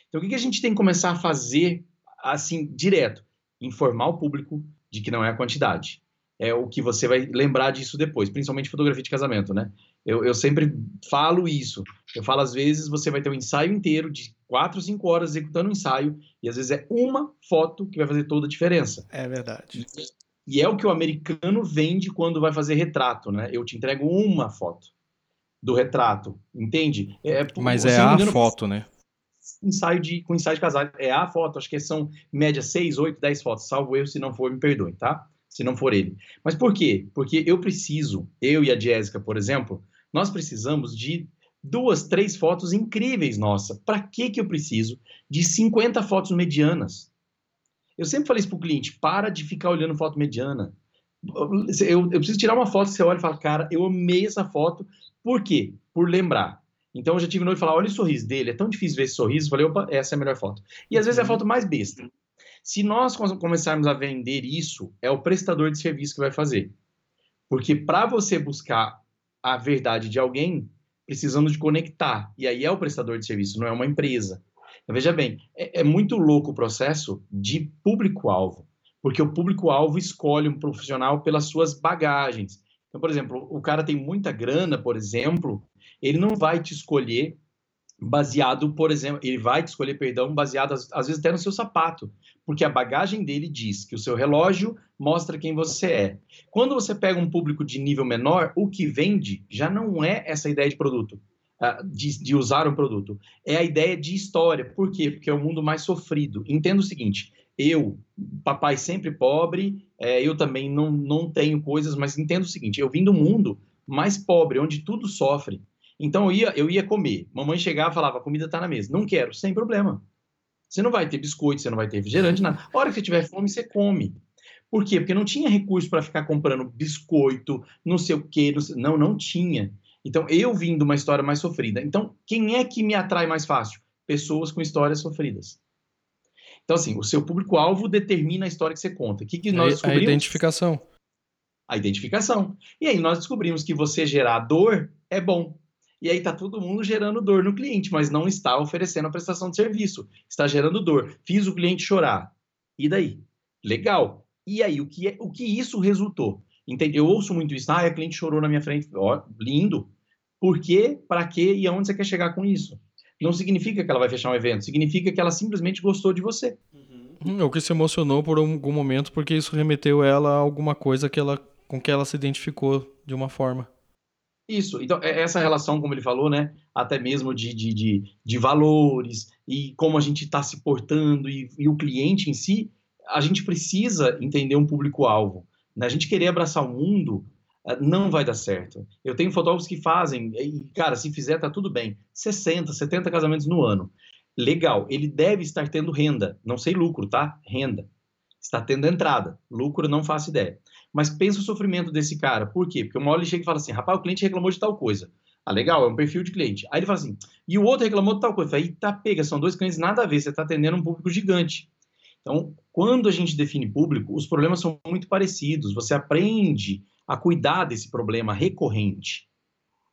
Então, o que, que a gente tem que começar a fazer, assim, direto? Informar o público de que não é a quantidade. É o que você vai lembrar disso depois, principalmente fotografia de casamento, né? Eu, eu sempre falo isso. Eu falo, às vezes, você vai ter um ensaio inteiro de quatro, cinco horas executando um ensaio, e às vezes é uma foto que vai fazer toda a diferença. É verdade. E, e é o que o americano vende quando vai fazer retrato, né? Eu te entrego uma foto do retrato, entende? É, Mas é a engano, foto, né? Ensaio de, com ensaio de casal, é a foto, acho que são média 6, 8, 10 fotos, salvo eu, se não for, me perdoe, tá? Se não for ele. Mas por quê? Porque eu preciso, eu e a Jéssica, por exemplo, nós precisamos de duas, três fotos incríveis, nossa. Para que que eu preciso de 50 fotos medianas? Eu sempre falei isso para o cliente, para de ficar olhando foto mediana. Eu, eu, preciso tirar uma foto, você olha e fala, cara, eu amei essa foto. Por quê? Por lembrar. Então eu já tive noite e falar, olha o sorriso dele, é tão difícil ver esse sorriso. Eu falei, opa, essa é a melhor foto. E às vezes é a foto mais besta. Se nós começarmos a vender isso, é o prestador de serviço que vai fazer. Porque para você buscar a verdade de alguém, precisando de conectar. E aí é o prestador de serviço, não é uma empresa. Então, veja bem, é, é muito louco o processo de público-alvo, porque o público-alvo escolhe um profissional pelas suas bagagens. Então, por exemplo, o cara tem muita grana, por exemplo, ele não vai te escolher baseado, por exemplo, ele vai te escolher, perdão, baseado às, às vezes até no seu sapato, porque a bagagem dele diz que o seu relógio mostra quem você é. Quando você pega um público de nível menor, o que vende já não é essa ideia de produto, uh, de, de, usar um produto, é a ideia de história. Por quê? Porque é o um mundo mais sofrido. Entenda o seguinte: eu, papai sempre pobre, é, eu também não, não tenho coisas, mas entenda o seguinte: eu vim do mundo mais pobre, onde tudo sofre. Então eu ia, eu ia comer. Mamãe chegava e falava: a comida está na mesa. Não quero, sem problema. Você não vai ter biscoito, você não vai ter refrigerante, nada. A hora que você tiver fome, você come. Por quê? Porque não tinha recurso para ficar comprando biscoito, não sei o quê. Não, sei... não, não tinha. Então eu vim de uma história mais sofrida. Então, quem é que me atrai mais fácil? Pessoas com histórias sofridas. Então, assim, o seu público-alvo determina a história que você conta. O que, que nós a, a identificação. A identificação. E aí nós descobrimos que você gerar dor é bom. E aí está todo mundo gerando dor no cliente, mas não está oferecendo a prestação de serviço. Está gerando dor. Fiz o cliente chorar. E daí? Legal. E aí, o que, é, o que isso resultou? Entende? Eu ouço muito isso. Ah, a cliente chorou na minha frente. Ó, lindo. Por quê? Para quê? E aonde você quer chegar com isso? Não significa que ela vai fechar um evento. Significa que ela simplesmente gostou de você. Uhum. Ou que se emocionou por algum momento porque isso remeteu ela a alguma coisa que ela, com que ela se identificou de uma forma. Isso, então é essa relação, como ele falou, né, até mesmo de, de, de, de valores e como a gente está se portando e, e, o cliente em si, a gente precisa entender um público-alvo. Né? A gente querer abraçar o mundo eh, não vai dar certo. Eu tenho fotógrafos que fazem, e, cara, se fizer, tá tudo bem, 60, 70 casamentos no ano. Legal, ele deve estar tendo renda, não sei lucro, tá? Renda. Está tendo entrada, lucro não faço ideia. Mas pensa o sofrimento desse cara. Por quê? Porque uma hora ele chega e fala assim: rapaz, o cliente reclamou de tal coisa. Ah, legal, é um perfil de cliente. Aí ele fala assim: e o outro reclamou de tal coisa. Aí tá pega, são dois clientes nada a ver, você está atendendo um público gigante. Então, quando a gente define público, os problemas são muito parecidos. Você aprende a cuidar desse problema recorrente.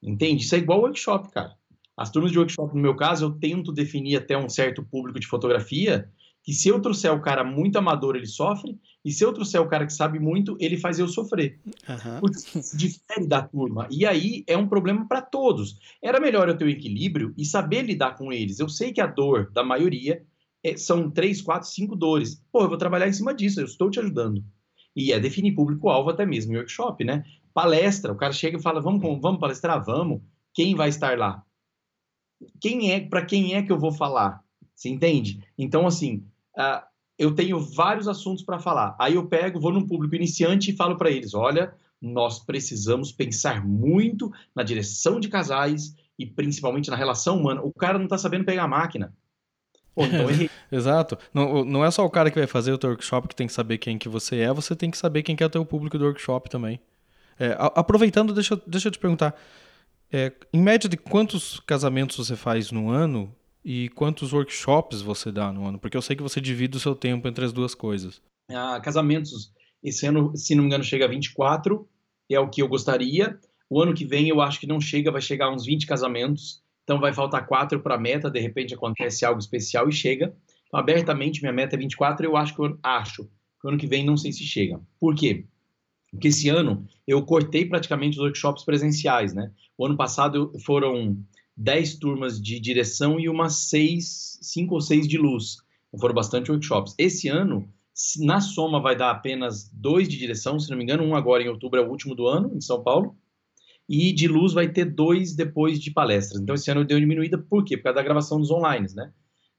Entende? Isso é igual workshop, cara. As turmas de workshop, no meu caso, eu tento definir até um certo público de fotografia que se eu trouxer o cara muito amador, ele sofre, e se eu trouxer o cara que sabe muito, ele faz eu sofrer. Uhum. Porque difere da turma. E aí é um problema para todos. Era melhor eu ter o um equilíbrio e saber lidar com eles. Eu sei que a dor da maioria é, são três, quatro, cinco dores. Pô, eu vou trabalhar em cima disso, eu estou te ajudando. E é definir público-alvo até mesmo em workshop, né? Palestra, o cara chega e fala, vamos, vamos palestrar? Vamos. Quem vai estar lá? Quem é, para quem é que eu vou falar? Você entende? Então, assim, uh, eu tenho vários assuntos para falar. Aí eu pego, vou num público iniciante e falo para eles: olha, nós precisamos pensar muito na direção de casais e principalmente na relação humana. O cara não está sabendo pegar a máquina. Pô, então. (laughs) Exato. Não, não é só o cara que vai fazer o teu workshop que tem que saber quem que você é, você tem que saber quem que é o teu público do workshop também. É, aproveitando, deixa, deixa eu te perguntar. É, em média de quantos casamentos você faz no ano e quantos workshops você dá no ano? Porque eu sei que você divide o seu tempo entre as duas coisas. Ah, casamentos, esse ano, se não me engano, chega a 24, é o que eu gostaria. O ano que vem eu acho que não chega, vai chegar a uns 20 casamentos. Então vai faltar quatro para a meta, de repente acontece algo especial e chega. Então, abertamente, minha meta é 24, eu acho que eu acho que o ano que vem não sei se chega. Por quê? Porque esse ano eu cortei praticamente os workshops presenciais, né? O ano passado foram 10 turmas de direção e umas 6, 5 ou 6 de luz. Então, foram bastante workshops. Esse ano, na soma, vai dar apenas dois de direção, se não me engano, um agora em outubro é o último do ano, em São Paulo, e de luz vai ter dois depois de palestras. Então, esse ano deu diminuída, por quê? Por causa da gravação dos online, né?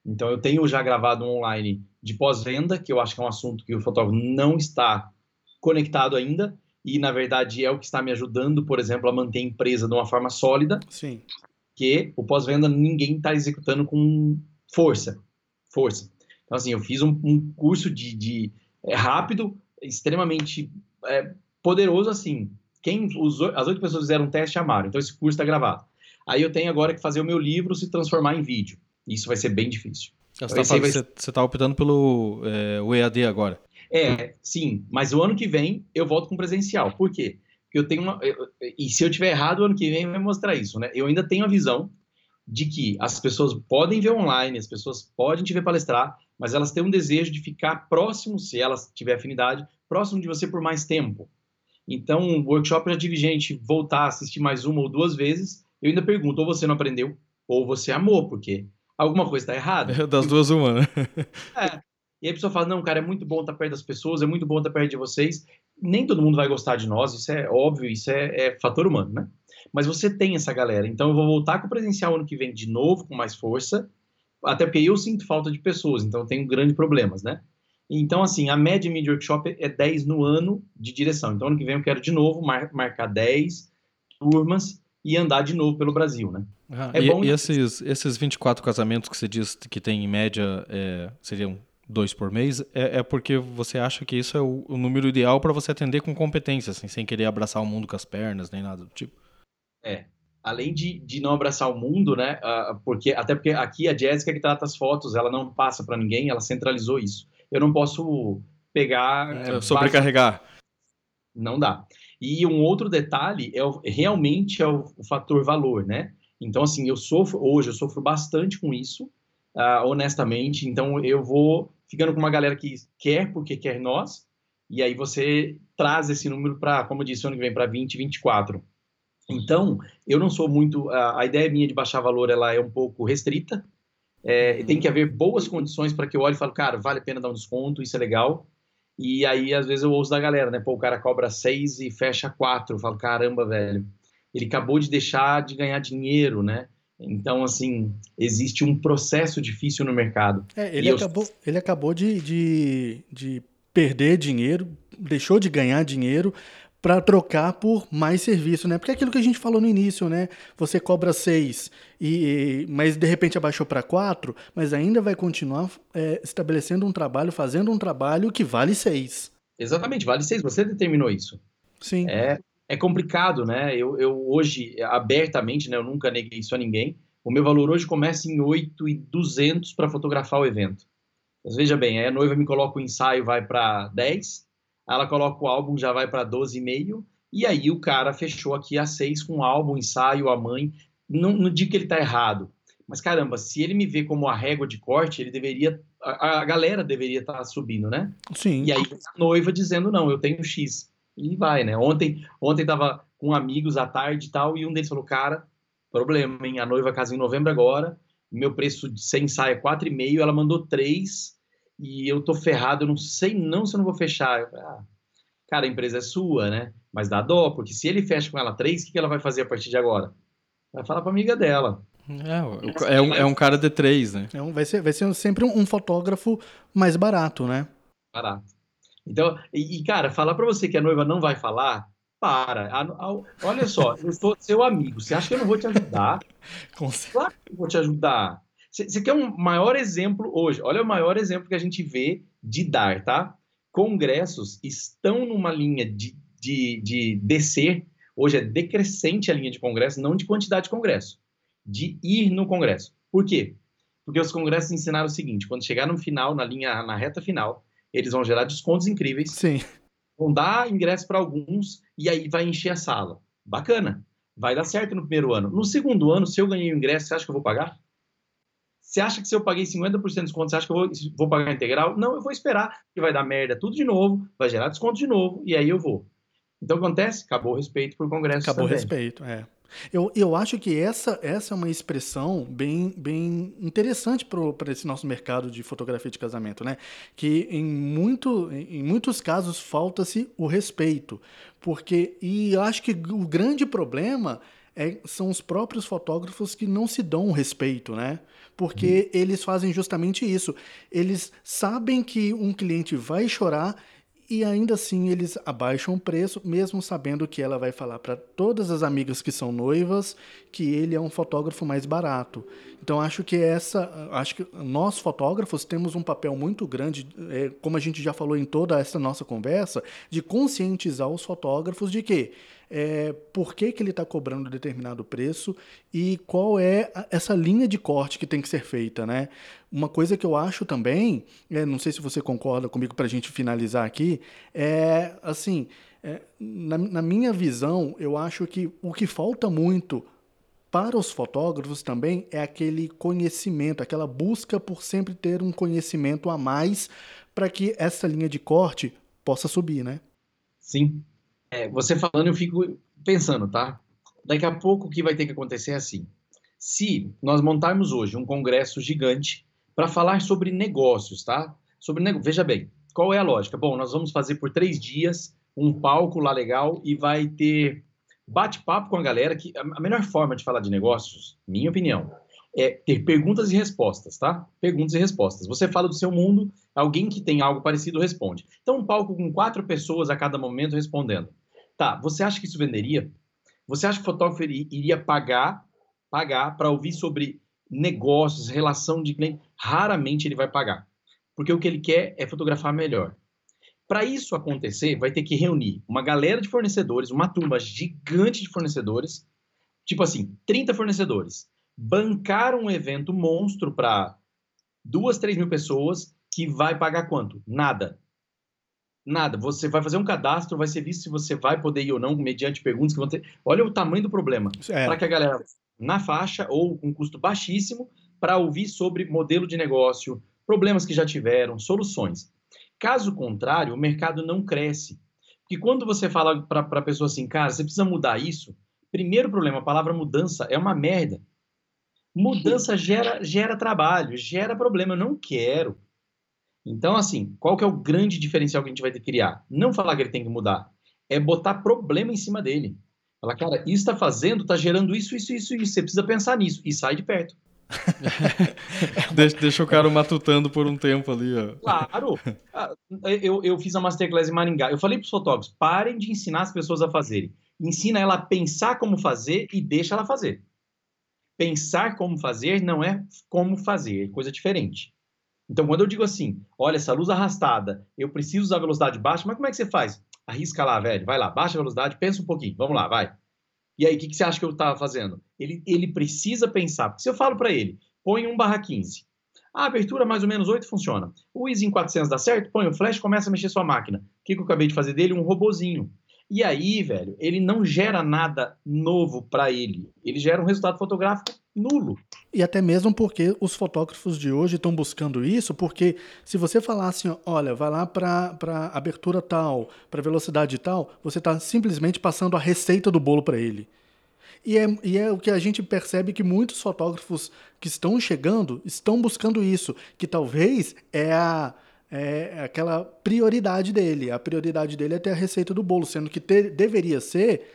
Então, eu tenho já gravado um online de pós-venda, que eu acho que é um assunto que o fotógrafo não está conectado ainda, e na verdade é o que está me ajudando, por exemplo, a manter a empresa de uma forma sólida. Sim que o pós-venda ninguém está executando com força. Força. Então, assim, eu fiz um, um curso de, de é, rápido, extremamente é, poderoso, assim. Quem os, as oito pessoas fizeram um teste amaram. Então, esse curso está gravado. Aí eu tenho agora que fazer o meu livro se transformar em vídeo. Isso vai ser bem difícil. Você está vai... tá optando pelo é, o EAD agora. É, sim. Mas o ano que vem eu volto com presencial. Por quê? Eu tenho uma. E se eu tiver errado, o ano que vem vai mostrar isso, né? Eu ainda tenho a visão de que as pessoas podem ver online, as pessoas podem te ver palestrar, mas elas têm um desejo de ficar próximo, se elas tiver afinidade, próximo de você por mais tempo. Então, o workshop já tive gente voltar a assistir mais uma ou duas vezes. Eu ainda pergunto, ou você não aprendeu, ou você amou, porque alguma coisa está errada. (laughs) Das duas, uma, né? É. E aí a pessoa fala, não, cara, é muito bom estar perto das pessoas, é muito bom estar perto de vocês nem todo mundo vai gostar de nós, isso é óbvio, isso é, é, fator humano, né? Mas você tem essa galera. Então eu vou voltar com o presencial ano que vem de novo, com mais força, até porque eu sinto falta de pessoas, então eu tenho grandes problemas, né? Então, assim, a média Media Workshop é 10 no ano de direção. Então, ano que vem eu quero de novo mar marcar 10 turmas e andar de novo pelo Brasil, né? Ah, é e, bom... e esses, esses 24 casamentos que você diz que tem em média é, seriam dois por mês, é, é, porque você acha que isso é o, o número ideal para você atender com competência, assim, sem querer abraçar o mundo com as pernas, nem nada do tipo. É. Além de, de não abraçar o mundo, né? Porque, até porque aqui a Jéssica que trata as fotos, ela não passa para ninguém, ela centralizou isso. Eu não posso pegar. É, sobrecarregar. Não dá. E um outro detalhe é o, realmente é o, o, fator valor, né? Então, assim, eu sofro, hoje eu sofro bastante com isso, uh, honestamente. Então, eu vou ficando com uma galera que quer porque quer nós, e aí você traz esse número para, como eu disse, ano que vem para 20, 24. Então, eu não sou muito. A, a, ideia minha de baixar valor ela é um pouco restrita. É, tem que haver boas condições para que eu olhe e falo, cara, vale a pena dar um desconto, isso é legal. E aí, às vezes, eu ouço da galera, né? Pô, o cara cobra seis e fecha quatro. Eu falo, caramba, velho. Ele acabou de deixar de ganhar dinheiro, né? Então, assim, existe um processo difícil no mercado. É, ele, acabou, eu... ele acabou de, de, de perder dinheiro, deixou de ganhar dinheiro para trocar por mais serviço, né? Porque é aquilo que a gente falou no início, né? Você cobra seis, e, mas de repente abaixou para quatro, mas ainda vai continuar é, estabelecendo um trabalho, fazendo um trabalho que vale seis. Exatamente, vale seis. Você determinou isso. Sim. É, é complicado, né? Eu, eu hoje, abertamente, né? Eu nunca neguei isso a ninguém. O meu valor hoje começa em 8,200 para fotografar o evento. Mas veja bem, aí a noiva me coloca o ensaio, vai para 10, ela coloca o álbum, já vai para 12,5, e aí o cara fechou aqui a 6 com o álbum, ensaio, a mãe. Não, não digo que ele está errado, mas caramba, se ele me vê como a régua de corte, ele deveria. A, a galera deveria estar tá subindo, né? Sim. E aí a noiva dizendo, não, eu tenho X. E vai, né? Ontem, ontem tava com amigos à tarde e tal, e um deles falou, cara, problema, hein? A noiva casa em novembro agora, meu preço de sem ensaio é 4,5, ela mandou 3 e eu tô ferrado, eu não sei não se eu não vou fechar. Falei, ah, cara, a empresa é sua, né? Mas dá dó, porque se ele fecha com ela 3, o que, ela vai fazer a partir de agora? Vai falar pra amiga dela. É, é, um, é um cara de três, né? É um, vai, ser, vai ser sempre um, um fotógrafo mais barato, né? Barato. Então, e, e, cara, falar pra você que a noiva não vai falar, para. A, a, olha só, eu sou seu amigo. Você acha que eu não vou te ajudar? (laughs) claro que eu vou te ajudar. Você quer um maior exemplo hoje? Olha o maior exemplo que a gente vê de dar, tá? Congressos estão numa linha de, de, de descer. Hoje é decrescente a linha de congresso, não de quantidade de congresso, de ir no congresso. Por quê? Porque os congressos ensinaram o seguinte: quando chegar no final, na linha, na reta final, eles vão gerar descontos incríveis. Sim vão dar ingresso para alguns e aí vai encher a sala. Bacana. Vai dar certo no primeiro ano. No segundo ano, se eu ganhei o ingresso, você acha que eu vou pagar? Você acha que se eu paguei 50% de desconto, você acha que eu vou, vou pagar integral? Não, eu vou esperar, que vai dar merda tudo de novo, vai gerar desconto de novo, e aí eu vou. Então, o que acontece? Acabou o respeito por congresso Acabou o respeito, é. Eu, eu acho que essa, essa é uma expressão bem, bem interessante para esse nosso mercado de fotografia de casamento, né? Que em, muito, em muitos casos falta-se o respeito. Porque, e eu acho que o grande problema é, são os próprios fotógrafos que não se dão o respeito, né? Porque uhum. eles fazem justamente isso. Eles sabem que um cliente vai chorar e ainda assim eles abaixam o preço, mesmo sabendo que ela vai falar para todas as amigas que são noivas que ele é um fotógrafo mais barato. Então acho que essa, acho que nós fotógrafos temos um papel muito grande, é, como a gente já falou em toda essa nossa conversa, de conscientizar os fotógrafos de que é, por que, que ele está cobrando determinado preço e qual é essa linha de corte que tem que ser feita, né? Uma coisa que eu acho também, é, não sei se você concorda comigo para a gente finalizar aqui, é assim, é, na, na minha visão, eu acho que o que falta muito para os fotógrafos também é aquele conhecimento, aquela busca por sempre ter um conhecimento a mais para que essa linha de corte possa subir, né? Sim, é, você falando, eu fico pensando, tá? Daqui a pouco o que vai ter que acontecer é assim. Se nós montarmos hoje um congresso gigante para falar sobre negócios, tá? Sobre nego... Veja bem, qual é a lógica? Bom, nós vamos fazer por três dias um palco lá legal e vai ter bate-papo com a galera, que a melhor forma de falar de negócios, minha opinião, é ter perguntas e respostas, tá? Perguntas e respostas. Você fala do seu mundo, alguém que tem algo parecido responde. Então, um palco com quatro pessoas a cada momento respondendo. Tá, você acha que isso venderia? Você acha que o fotógrafo iria pagar pagar para ouvir sobre negócios, relação de cliente? Raramente ele vai pagar. Porque o que ele quer é fotografar melhor. Para isso acontecer, vai ter que reunir uma galera de fornecedores, uma turma gigante de fornecedores, tipo assim, 30 fornecedores, bancar um evento monstro para duas, três mil pessoas que vai pagar quanto? Nada. Nada. Você vai fazer um cadastro, vai ser visto se você vai poder ir ou não, mediante perguntas que vão ter. Olha o tamanho do problema. É. Para que a galera na faixa ou com custo baixíssimo para ouvir sobre modelo de negócio, problemas que já tiveram, soluções. Caso contrário, o mercado não cresce. Porque quando você fala para a pessoa assim, cara, você precisa mudar isso, primeiro problema, a palavra mudança é uma merda. Mudança (laughs) gera, gera trabalho, gera problema. Eu não quero. Então, assim, qual que é o grande diferencial que a gente vai ter que criar? Não falar que ele tem que mudar, é botar problema em cima dele. Falar, cara, isso está fazendo, está gerando isso, isso, isso, isso. Você precisa pensar nisso e sai de perto. (laughs) deixa, deixa, o cara matutando por um tempo ali, ó. Claro. Ah, eu, eu fiz a Masterclass em Maringá. Eu falei para os fotógrafos, parem de ensinar as pessoas a fazerem. Ensina ela a pensar como fazer e deixa ela fazer. Pensar como fazer não é como fazer, é coisa diferente. Então, quando eu digo assim, olha, essa luz arrastada, eu preciso usar velocidade baixa, mas como é que você faz? Arrisca lá, velho, vai lá, baixa a velocidade, pensa um pouquinho, vamos lá, vai. E aí, o que, que, você acha que eu estava fazendo? Ele, ele precisa pensar, porque se eu falo para ele, põe 1 barra 15, a abertura mais ou menos 8 funciona. O em 400 dá certo? Põe o flash, começa a mexer sua máquina. O que, que eu acabei de fazer dele? Um robozinho. E aí, velho, ele não gera nada novo para ele. Ele gera um resultado fotográfico nulo. E até mesmo porque os fotógrafos de hoje estão buscando isso, porque se você falar assim, olha, vai lá para abertura tal, para velocidade tal, você está simplesmente passando a receita do bolo para ele. E é, e é o que a gente percebe que muitos fotógrafos que estão chegando estão buscando isso, que talvez é a, é aquela prioridade dele. A prioridade dele é ter a receita do bolo, sendo que ter, deveria ser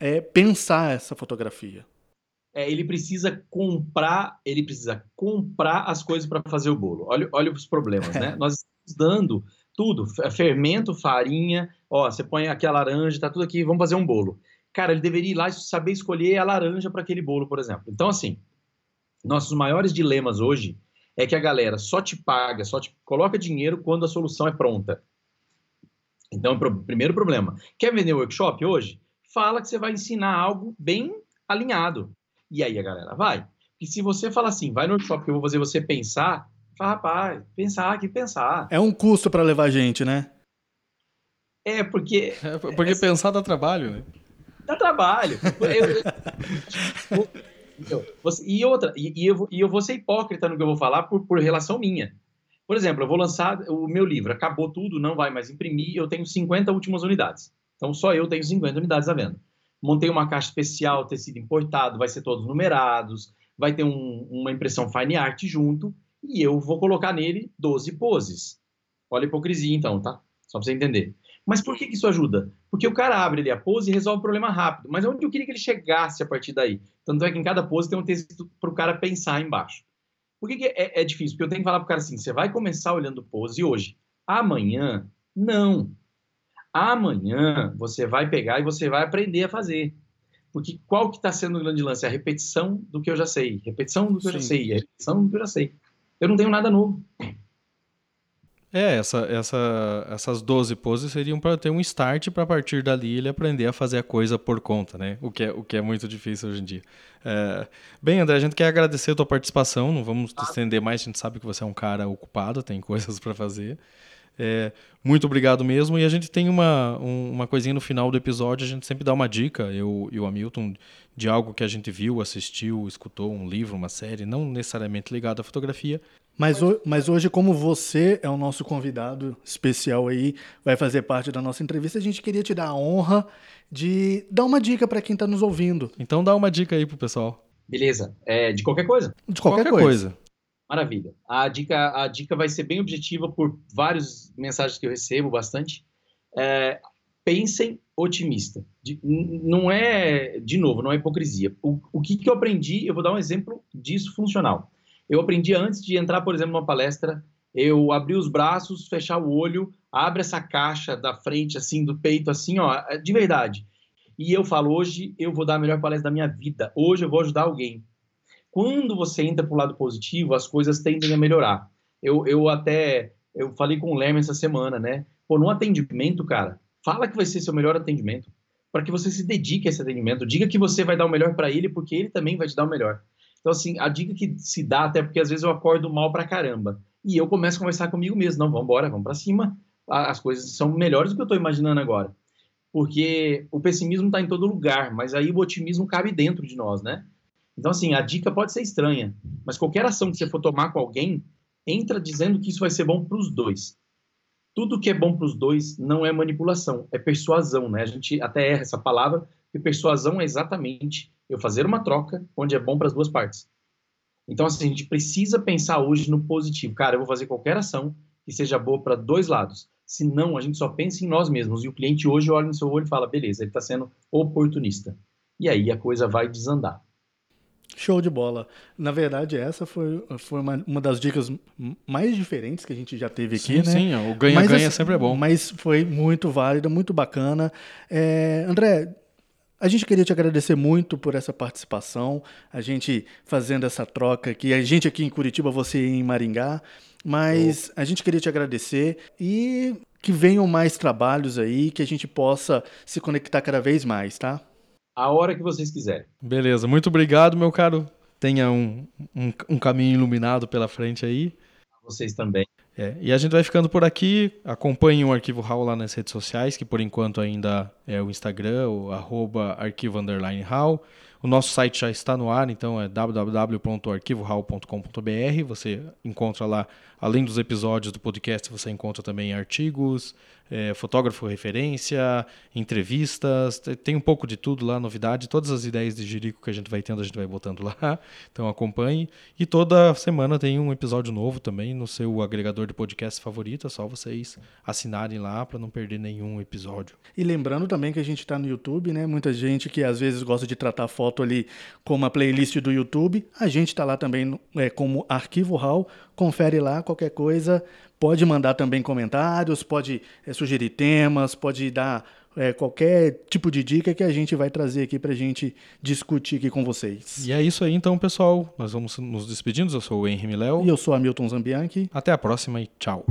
é, pensar essa fotografia. É, ele precisa comprar, ele precisa comprar as coisas para fazer o bolo. Olha, olha os problemas, né? (laughs) Nós estamos dando tudo, fermento, farinha, ó, você põe aqui a laranja, tá tudo aqui, vamos fazer um bolo. Cara, ele deveria ir lá e saber escolher a laranja para aquele bolo, por exemplo. Então, assim, nossos maiores dilemas hoje é que a galera só te paga, só te coloca dinheiro quando a solução é pronta. Então, primeiro problema. Quer vender workshop hoje? Fala que você vai ensinar algo bem alinhado. E aí a galera vai. E se você fala assim, vai no workshop que eu vou fazer você pensar, fala, rapaz, pensar que pensar. É um custo para levar gente, né? É, porque. (laughs) É, porque é, pensar dá trabalho, né? Dá trabalho. eu, eu, (laughs) você, e outra, e, e, eu, e eu vou ser hipócrita no que eu vou falar por, por relação minha. Por exemplo, eu vou lançar o meu livro, acabou tudo, não vai mais imprimir, eu tenho 50 últimas unidades. Então só eu tenho 50 unidades à venda. Montei uma caixa especial, tecido importado, vai ser todos numerados, vai ter um, uma impressão fine art junto, e eu vou colocar nele 12 poses. Olha a hipocrisia então, tá? Só para você entender. Mas por que, que isso ajuda? Porque o cara abre ali a pose e resolve o problema rápido. Mas onde eu queria que ele chegasse a partir daí? Tanto é que em cada pose tem um texto para o cara pensar embaixo. Por que, que é, é, difícil? Porque eu tenho que falar para o cara assim: você vai começar olhando pose hoje. Amanhã, não. Amanhã você vai pegar e você vai aprender a fazer. Porque qual que está sendo o grande lance? É a repetição do que eu já sei. Repetição do que Sim. eu já sei. A repetição do que eu já sei. Eu não tenho nada novo. É, essa, essa, essas 12 poses seriam para ter um start para partir dali ele aprender a fazer a coisa por conta, né? O que é, o que é muito difícil hoje em dia. É... Bem, André, a gente quer agradecer a tua participação, não vamos te estender mais, a gente sabe que você é um cara ocupado, tem (laughs) coisas para fazer. É, muito obrigado mesmo. E a gente tem uma, um, uma coisinha no final do episódio, a gente sempre dá uma dica, eu e o Hamilton, de algo que a gente viu, assistiu, escutou, um livro, uma série, não necessariamente ligado à fotografia, mas, mas hoje, como você é o nosso convidado especial aí, vai fazer parte da nossa entrevista, a gente queria te dar a honra de dar uma dica para quem está nos ouvindo. Então dá uma dica aí pro pessoal. Beleza. É, de qualquer coisa? De qualquer, qualquer coisa. coisa. Maravilha. A dica, a dica vai ser bem objetiva por várias mensagens que eu recebo bastante. É, pensem otimista. De, não é, de novo, não é hipocrisia. O, o que, que eu aprendi, eu vou dar um exemplo disso funcional. Eu aprendi antes de entrar, por exemplo, numa palestra, eu abrir os braços, fechar o olho, abre essa caixa da frente, assim, do peito, assim, ó, é de verdade. E eu falo, hoje eu vou dar a melhor palestra da minha vida, hoje eu vou ajudar alguém. Quando você entra para o lado positivo, as coisas tendem a melhorar. Eu, eu até, eu falei com o Lerma essa semana, né? Pô, num atendimento, cara, fala que vai ser seu melhor atendimento, para que você se dedique a esse atendimento. Diga que você vai dar o melhor para ele, porque ele também vai te dar o melhor. Então, assim, a dica que se dá, até porque às vezes eu acordo mal pra caramba. E eu começo a conversar comigo mesmo. Não, vamos embora, vamos pra cima. as coisas são melhores do que eu estou imaginando agora. Porque o pessimismo está em todo lugar, mas aí o otimismo cabe dentro de nós, né? Então, assim, a dica pode ser estranha, mas qualquer ação que você for tomar com alguém, entra dizendo que isso vai ser bom para os dois. Tudo que é bom para os dois não é manipulação, é persuasão, né? A gente até erra essa palavra, porque persuasão é exatamente eu fazer uma troca onde é bom para as duas partes. Então, assim, a gente precisa pensar hoje no positivo. Cara, eu vou fazer qualquer ação que seja boa para dois lados. Senão, a gente só pensa em nós mesmos. E o cliente hoje olha no seu olho e fala: beleza, ele está sendo oportunista. E aí a coisa vai desandar. Show de bola. Na verdade, essa foi, foi uma, uma das dicas mais diferentes que a gente já teve aqui, sim, né? Sim, o ganha-ganha sempre é bom. Mas foi muito válida, muito bacana. É, André, a gente queria te agradecer muito por essa participação, a gente fazendo essa troca aqui, a gente aqui em Curitiba, você em Maringá, mas oh. a gente queria te agradecer e que venham mais trabalhos aí, que a gente possa se conectar cada vez mais, tá? A hora que vocês quiserem. Beleza, muito obrigado, meu caro. Tenha um, um, um caminho iluminado pela frente aí. Vocês também. É, e a gente vai ficando por aqui. Acompanhe o Arquivo Hall lá nas redes sociais, que por enquanto ainda é o Instagram, o arroba arquivo underline Hall. O nosso site já está no ar, então é www.arquivohall.com.br. Você encontra lá, além dos episódios do podcast, você encontra também artigos, é, fotógrafo referência, entrevistas, tem um pouco de tudo lá, novidade, todas as ideias de Jerico que a gente vai tendo, a gente vai botando lá, (laughs) então acompanhe. E toda semana tem um episódio novo também no seu agregador de podcast favorito, é só vocês assinarem lá para não perder nenhum episódio. E lembrando também que a gente está no YouTube, né? Muita gente que às vezes gosta de tratar foto ali como a playlist do YouTube, a gente está lá também é, como Arquivo RAW, confere lá qualquer coisa, Pode mandar também comentários, pode é, sugerir temas, pode dar é, qualquer tipo de dica que a gente vai trazer aqui para a gente discutir aqui com vocês. E é isso aí então, pessoal. Nós vamos nos despedindo. Eu sou o Henry Miléo. E eu sou Hamilton Zambianchi. Até a próxima e tchau.